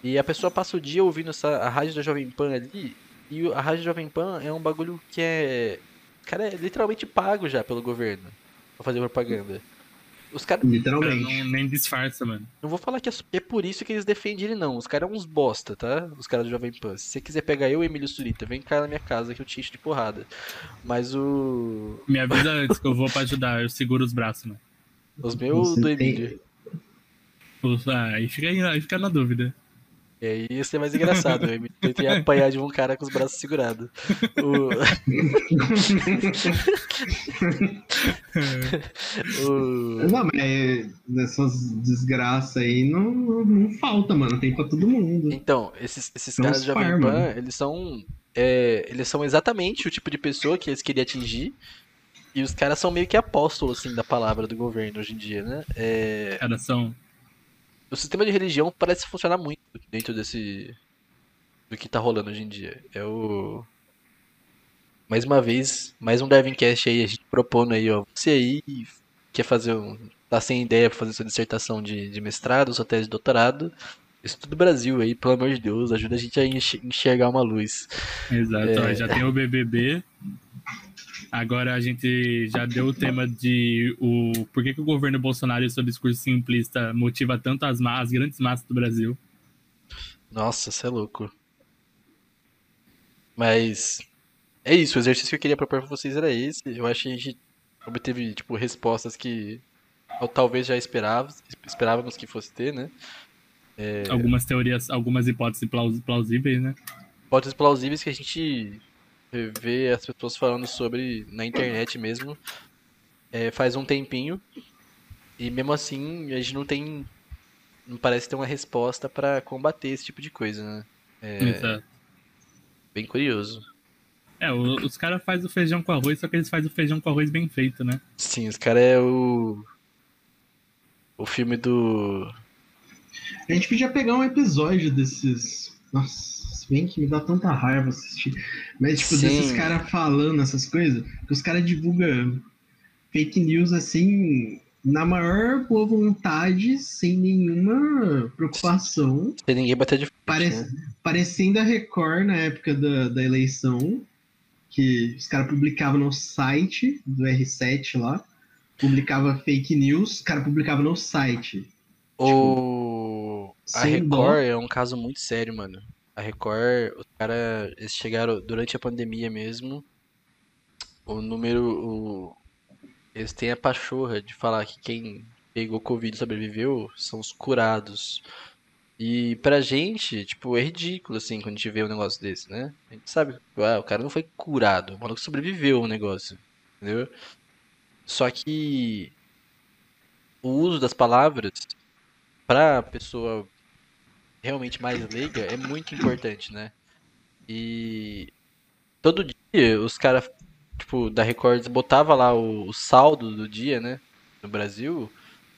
E a pessoa passa o dia ouvindo essa, a rádio da Jovem Pan ali, E a Rádio Jovem Pan é um bagulho que é. Cara, é literalmente pago já pelo governo pra fazer propaganda. Os caras. Cara, Literalmente. não, nem disfarça, mano. Não vou falar que é, é por isso que eles defendem ele, não. Os caras são uns bosta, tá? Os caras do Jovem Pan. Se você quiser pegar eu e Emílio Surita, vem cá na minha casa que eu te encho de porrada. Mas o. Me avisa antes que eu vou pra ajudar, eu seguro os braços, mano. Os meus do tem- Emílio. Os- ah, aí, fica, aí, aí fica na dúvida. E aí ia ser mais engraçado. O Emílio ia apanhar de um cara com os braços segurados. O... o... Não, mas dessas desgraças aí não, não, falta, mano. Tem pra todo mundo. Então, esses, esses caras os do Jovem Pan, né? eles são. é, eles são exatamente o tipo de pessoa que eles queriam atingir. E os caras são meio que apóstolos, assim, da palavra do governo hoje em dia, né? É, Cara, são. O sistema de religião parece funcionar muito dentro desse. do que tá rolando hoje em dia. É o. Mais uma vez, mais um Darwincast aí, a gente propondo aí, ó. Você aí quer fazer um. tá sem ideia pra fazer sua dissertação de, de mestrado, sua tese de doutorado. Estuda o Brasil aí, pelo amor de Deus, ajuda a gente a enx- enxergar uma luz. Exato, É. já tem o BBB. Agora a gente já deu o tema de o por que, que o governo Bolsonaro e seu discurso simplista motiva tanto as, as grandes massas do Brasil. Nossa, você é louco. Mas é isso, o exercício que eu queria propor pra vocês era esse. Eu acho que a gente obteve, tipo, respostas que talvez já esperava, esperávamos que fosse ter, né? Algumas teorias, algumas hipóteses plaus- plausíveis, né? Hipóteses plausíveis que a gente vê as pessoas falando sobre na internet mesmo é, faz um tempinho. E mesmo assim, a gente não tem. Não parece ter uma resposta pra combater esse tipo de coisa, né? Exato. Bem curioso. É, o- os caras fazem o feijão com arroz, só que eles fazem o feijão com arroz bem feito, né? Sim, os caras é o. O filme do. A gente podia pegar um episódio desses. Nossa, se bem que me dá tanta raiva assistir. Mas, tipo, Sim. desses caras falando essas coisas, que os caras divulgam fake news assim, na maior boa vontade, sem nenhuma preocupação. Sem ninguém bater de frente. Pare- né? Parecendo a Record na época da, da eleição, que os caras publicavam no site do R7 lá, publicava fake news, os caras publicavam no site. O. A sem Record dó. é um caso muito sério, mano. A Record, os caras. Eles chegaram durante a pandemia mesmo. O número. O, eles têm a pachorra de falar que quem pegou Covid e sobreviveu são os curados. E pra gente, tipo, é ridículo, assim, quando a gente vê um negócio desse, né? A gente sabe, ah, o cara não foi curado, o maluco sobreviveu ao negócio, entendeu? Só que o uso das palavras pra pessoa realmente mais leiga é muito importante, né? E todo dia os caras, tipo, da Record botava lá o, o saldo do dia, né? No Brasil.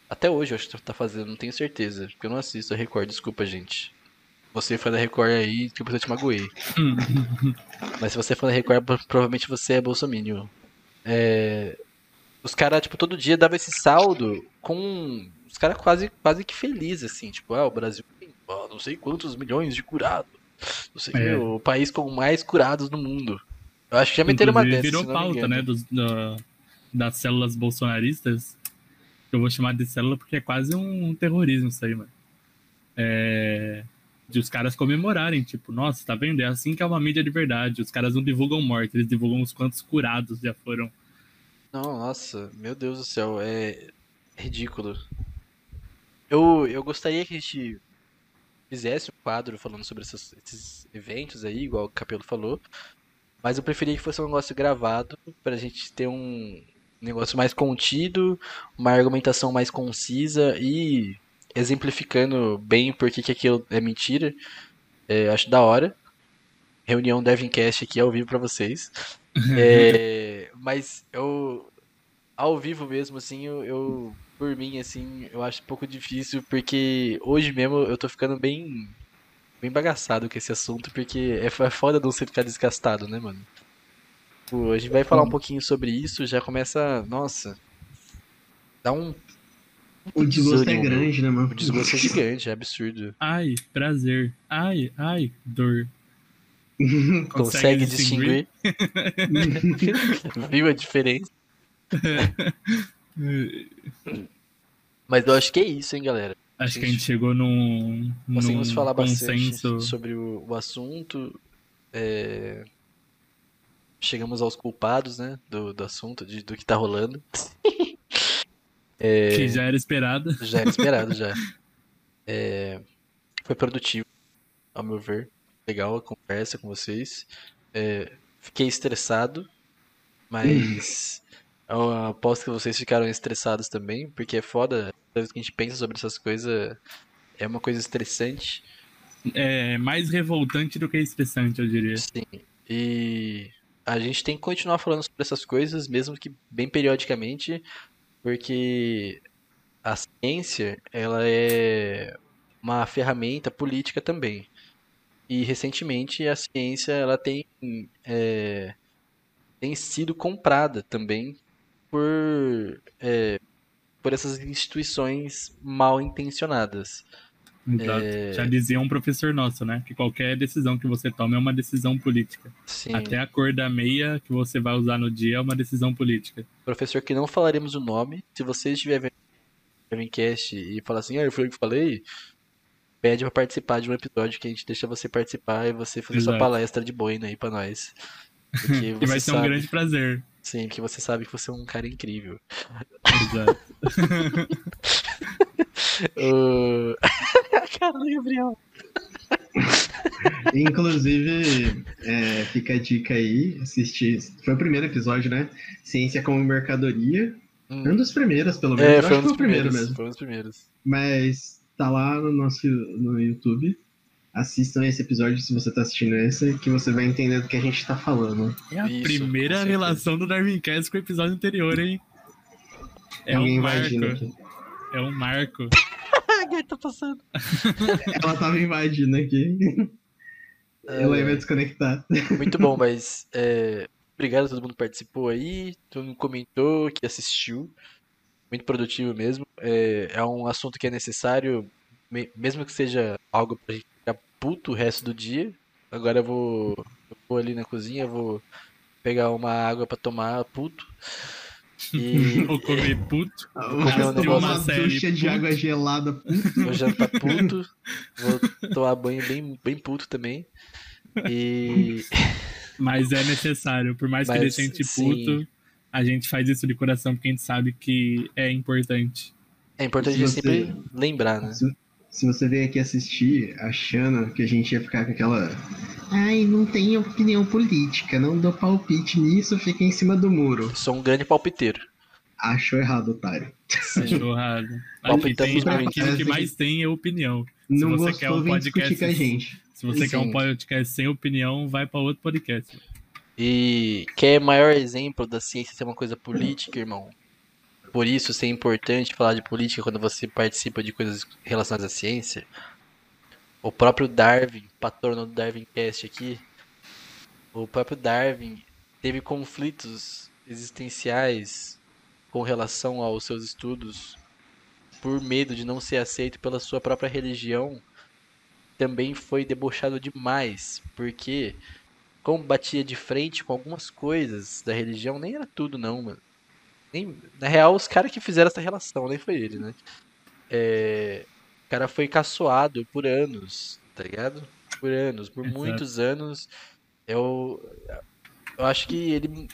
Até hoje eu acho que tá fazendo, não tenho certeza. Porque eu não assisto a Record, desculpa, gente. Você foi da Record aí, tipo, eu te magoei. Mas se você for da Record, pro- provavelmente você é bolsominion. É... Os caras, tipo, todo dia dava esse saldo com... Os caras quase, quase que felizes, assim. Tipo, ah, o Brasil não sei quantos milhões de curados. Não sei o É. o país com mais curados no mundo. Eu acho que já meteram uma dessas, virou pauta, né? Dos, da- das células bolsonaristas. Eu vou chamar de célula porque é quase um terrorismo isso aí, mano. É, de os caras comemorarem, tipo, nossa, tá vendo? É assim que é uma mídia de verdade. Os caras não divulgam morte, eles divulgam os quantos curados já foram. Não, nossa, meu Deus do céu, é ridículo. Eu, eu gostaria que a gente fizesse um quadro falando sobre essas- esses eventos aí, igual o Capelo falou, mas eu preferia que fosse um negócio gravado pra gente ter um negócio mais contido, uma argumentação mais concisa e exemplificando bem por que aquilo é mentira. É, acho da hora. Reunião Devincast aqui ao vivo pra vocês. É, mas eu, ao vivo mesmo, assim, eu, eu, por mim, assim, eu acho um pouco difícil, porque hoje mesmo eu tô ficando bem, bem bagaçado com esse assunto, porque é, é foda não você ficar desgastado, né, mano? Pô, a gente vai falar um pouquinho sobre isso, já começa, nossa, dá um, O desgosto é grande, né, mano? o desgosto é gigante, é absurdo. Ai, prazer. Ai, ai, dor. Consegue distinguir? Viu a diferença? Mas eu acho que é isso, hein, galera. Acho que a gente chegou num, Conseguimos num falar consenso. bastante sobre o, o assunto. é, Chegamos aos culpados, né? Do, do assunto, de- do que tá rolando. É, Que já era esperado. Já era esperado, já. É, Foi produtivo, ao meu ver. Legal a conversa com vocês. É, Fiquei estressado, mas eu aposto que vocês ficaram estressados também, porque é foda. Toda vez que a gente pensa sobre essas coisas, é uma coisa estressante. É mais revoltante do que estressante, eu diria. Sim. E a gente tem que continuar falando sobre essas coisas, mesmo que bem periodicamente, porque a ciência, ela é uma ferramenta política também. E recentemente a ciência, ela tem, é, tem sido comprada também por, é, por essas instituições mal intencionadas. Exato. É. Já dizia um professor nosso, né? Que qualquer decisão que você toma é uma decisão política. Sim. Até a cor da meia que você vai usar no dia é uma decisão política. professor que não falaremos o nome. Se você estiver vendo o Gamecast e falar assim, ah, eu fui eu que falei, pede pra participar de um episódio que a gente deixa você participar e você fazer sua Exato. palestra de boina aí pra nós. Porque Que vai ser um sabe, grande prazer. Sim, porque você sabe que você é um cara incrível. Exato. Uh... cara do Gabriel. Inclusive, é, fica a dica aí, assistir. Foi o primeiro episódio, né? Ciência como mercadoria. Hum. Um dos primeiros, pelo menos. É, Eu foi acho um que dos foi o primeiro primeiros. mesmo. Foi um dos primeiros. Mas tá lá no nosso no YouTube. Assistam esse episódio se você tá assistindo esse, que você vai entender do que a gente tá falando. É a Isso, primeira relação do Darwin Cast com o episódio anterior, hein? É Ninguém um marco. imagina aqui. É um marco. A tá passando. Ela tava invadindo aqui. Ela vai desconectar. Muito bom, mas é, obrigado a todo mundo que participou aí, todo mundo comentou, que assistiu. Muito produtivo mesmo. É, é um assunto que é necessário, me- mesmo que seja algo pra gente puto o resto do dia. Agora eu vou, eu vou ali na cozinha, vou pegar uma água pra tomar puto. E Ou comer puto. comer um Tomar negócio uma ducha de puto. água gelada. vou jantar puto, vou tomar banho bem, bem puto também. E Mas é necessário. Por mais que Mas, a gente sim. puto, a gente faz isso de coração porque a gente sabe que é importante. é importante a gente você- sempre lembrar, né? Se, se você veio aqui assistir achando que a gente ia ficar com aquela. Ai, não tem opinião política, não dou palpite nisso, fica em cima do muro. Sou um grande palpiteiro. Achou errado, otário. Achou errado. Aqui Palpitamos tem, aqui o que mais tem é opinião. Não você quer um podcast- com a gente. Se você quer um Sim. podcast sem opinião, vai pra outro podcast. E quer maior exemplo da ciência ser uma coisa política, irmão? Por isso ser importante falar de política quando você participa de coisas relacionadas à ciência? O próprio Darwin, patrono do Darwin Cast aqui, o próprio Darwin teve conflitos existenciais com relação aos seus estudos por medo de não ser aceito pela sua própria religião. Também foi debochado demais, porque como batia de frente com algumas coisas da religião, nem era tudo não, mano. Nem, na real, os caras que fizeram essa relação, nem foi ele, né? É, o cara foi caçoado por anos, tá ligado? Por anos, por Exato. muitos anos. Eu, eu acho que ele.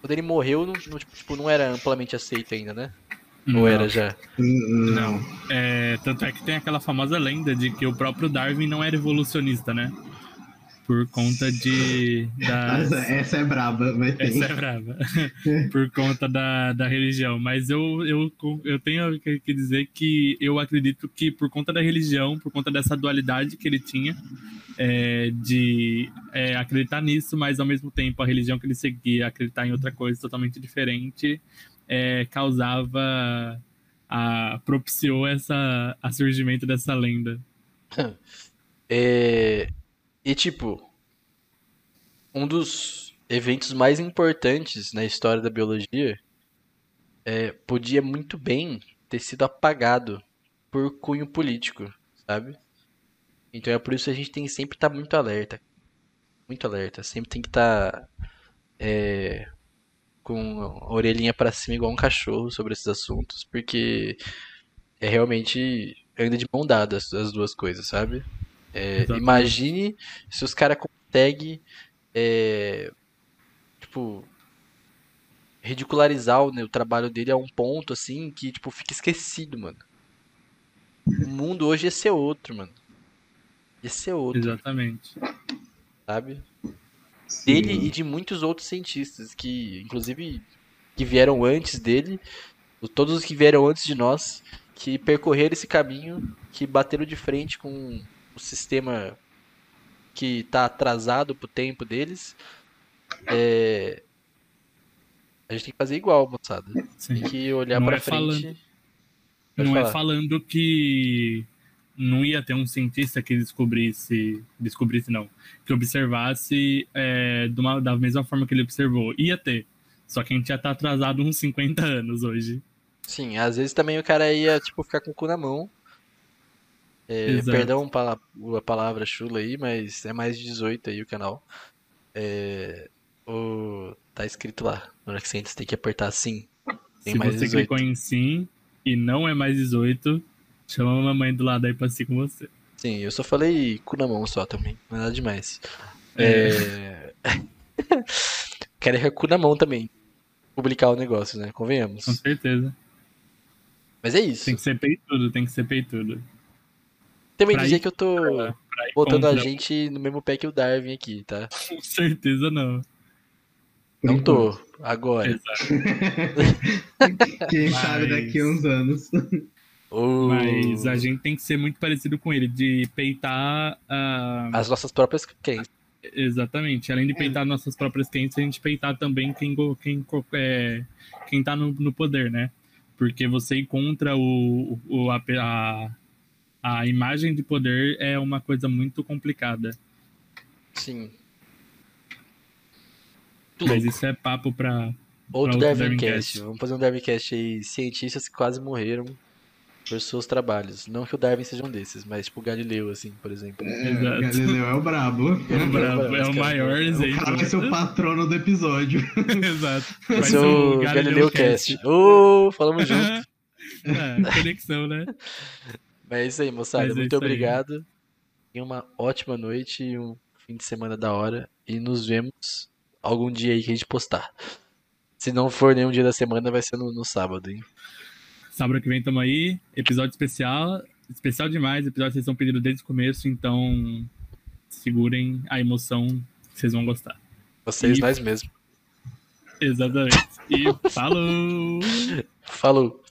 Quando ele morreu, não, tipo, não era amplamente aceito ainda, né? Ou Não. era já? Não. É, tanto é que tem aquela famosa lenda de que o próprio Darwin não era evolucionista, né? Por conta de. Das... Essa, essa é braba, mas tem. Essa é brava. Por conta da, da religião. Mas eu, eu, eu tenho que que dizer que eu acredito que por conta da religião, por conta dessa dualidade que ele tinha, é, de é, acreditar nisso, mas ao mesmo tempo a religião que ele seguia, acreditar em outra coisa totalmente diferente, é, causava. A, propiciou essa, a surgimento dessa lenda. É, E tipo, um dos eventos mais importantes na história da biologia é, podia muito bem ter sido apagado por cunho político, sabe? Então é por isso que a gente tem que sempre estar muito alerta. muito alerta. Sempre tem que estar é, com a orelhinha pra cima igual um cachorro sobre esses assuntos, porque é realmente anda de mão dada as duas coisas, sabe? É, imagine se os caras conseguem é, tipo ridicularizar o, né, o trabalho dele a um ponto assim que tipo fica esquecido, mano. O mundo hoje ia ser outro, mano. Ia ser outro, Exatamente. sabe? Sim. dele e de muitos outros cientistas que, inclusive, que vieram antes dele, todos os que vieram antes de nós, que percorreram esse caminho, que bateram de frente com o sistema que tá atrasado pro tempo deles. É, A gente tem que fazer igual, moçada. Sim. Tem que olhar pra é frente. falando- não é falar. falando que não ia ter um cientista que descobrisse, descobrisse não, que observasse é, uma- da mesma forma que ele observou. Ia ter. Só que a gente já tá atrasado uns 50 anos hoje. Sim, às vezes também o cara ia, tipo, ficar com o cu na mão. É, perdão a palavra chula aí, mas é mais de 18 aí o canal. É, o, tá escrito lá, no hora que você entra, você tem que apertar sim. Tem Se mais você 18. clicou em sim e não é mais 18, chama a mamãe do lado aí pra assistir com você. Sim, eu só falei cu na mão só também, não é nada demais. É... Quero é cu na mão também. Publicar o negócio, né? Convenhamos. Com certeza. Mas é isso. Tem que ser peitudo, tem que ser peitudo. Também pra dizer ir que eu tô Pra ir botando a contra- gente no mesmo pé que o Darwin aqui, tá? Com certeza não. Não tô, agora. Exato. Quem Mas- sabe daqui a uns anos. Ô, Mas a gente tem que ser muito parecido com ele, de peitar a. As nossas próprias crenças. Exatamente. Além de peitar nossas próprias crenças, a gente peitar também quem, quem, é, quem tá no, no poder, né? Porque você ir contra o, o, a, a, a imagem de poder é uma coisa muito complicada. Sim. Mas isso é papo pra. Outro outro Darwincast. Vamos fazer um Darwincast aí. Cientistas que quase morreram por seus trabalhos. Não que o Darwin seja um desses, mas tipo o Galileu, assim, por exemplo. É. Galileu é o brabo. É, bravo, é o maior O exemplo. cara vai ser o patrono do episódio. Exato. Vai ser o Galileu Cast. Ô, falamos junto. É, conexão, né? Mas é isso aí, moçada. É Muito aí. obrigado. Tenha uma ótima noite e um fim de semana da hora. E nos vemos algum dia aí que a gente postar. Se não for nenhum dia da semana, vai ser no, no sábado, hein? Sábado que vem tamo aí, episódio especial, especial demais, episódio que vocês estão pedindo desde o começo, então segurem a emoção vocês vão gostar. Vocês, E- nós mesmos. Exatamente. E falou! Falou!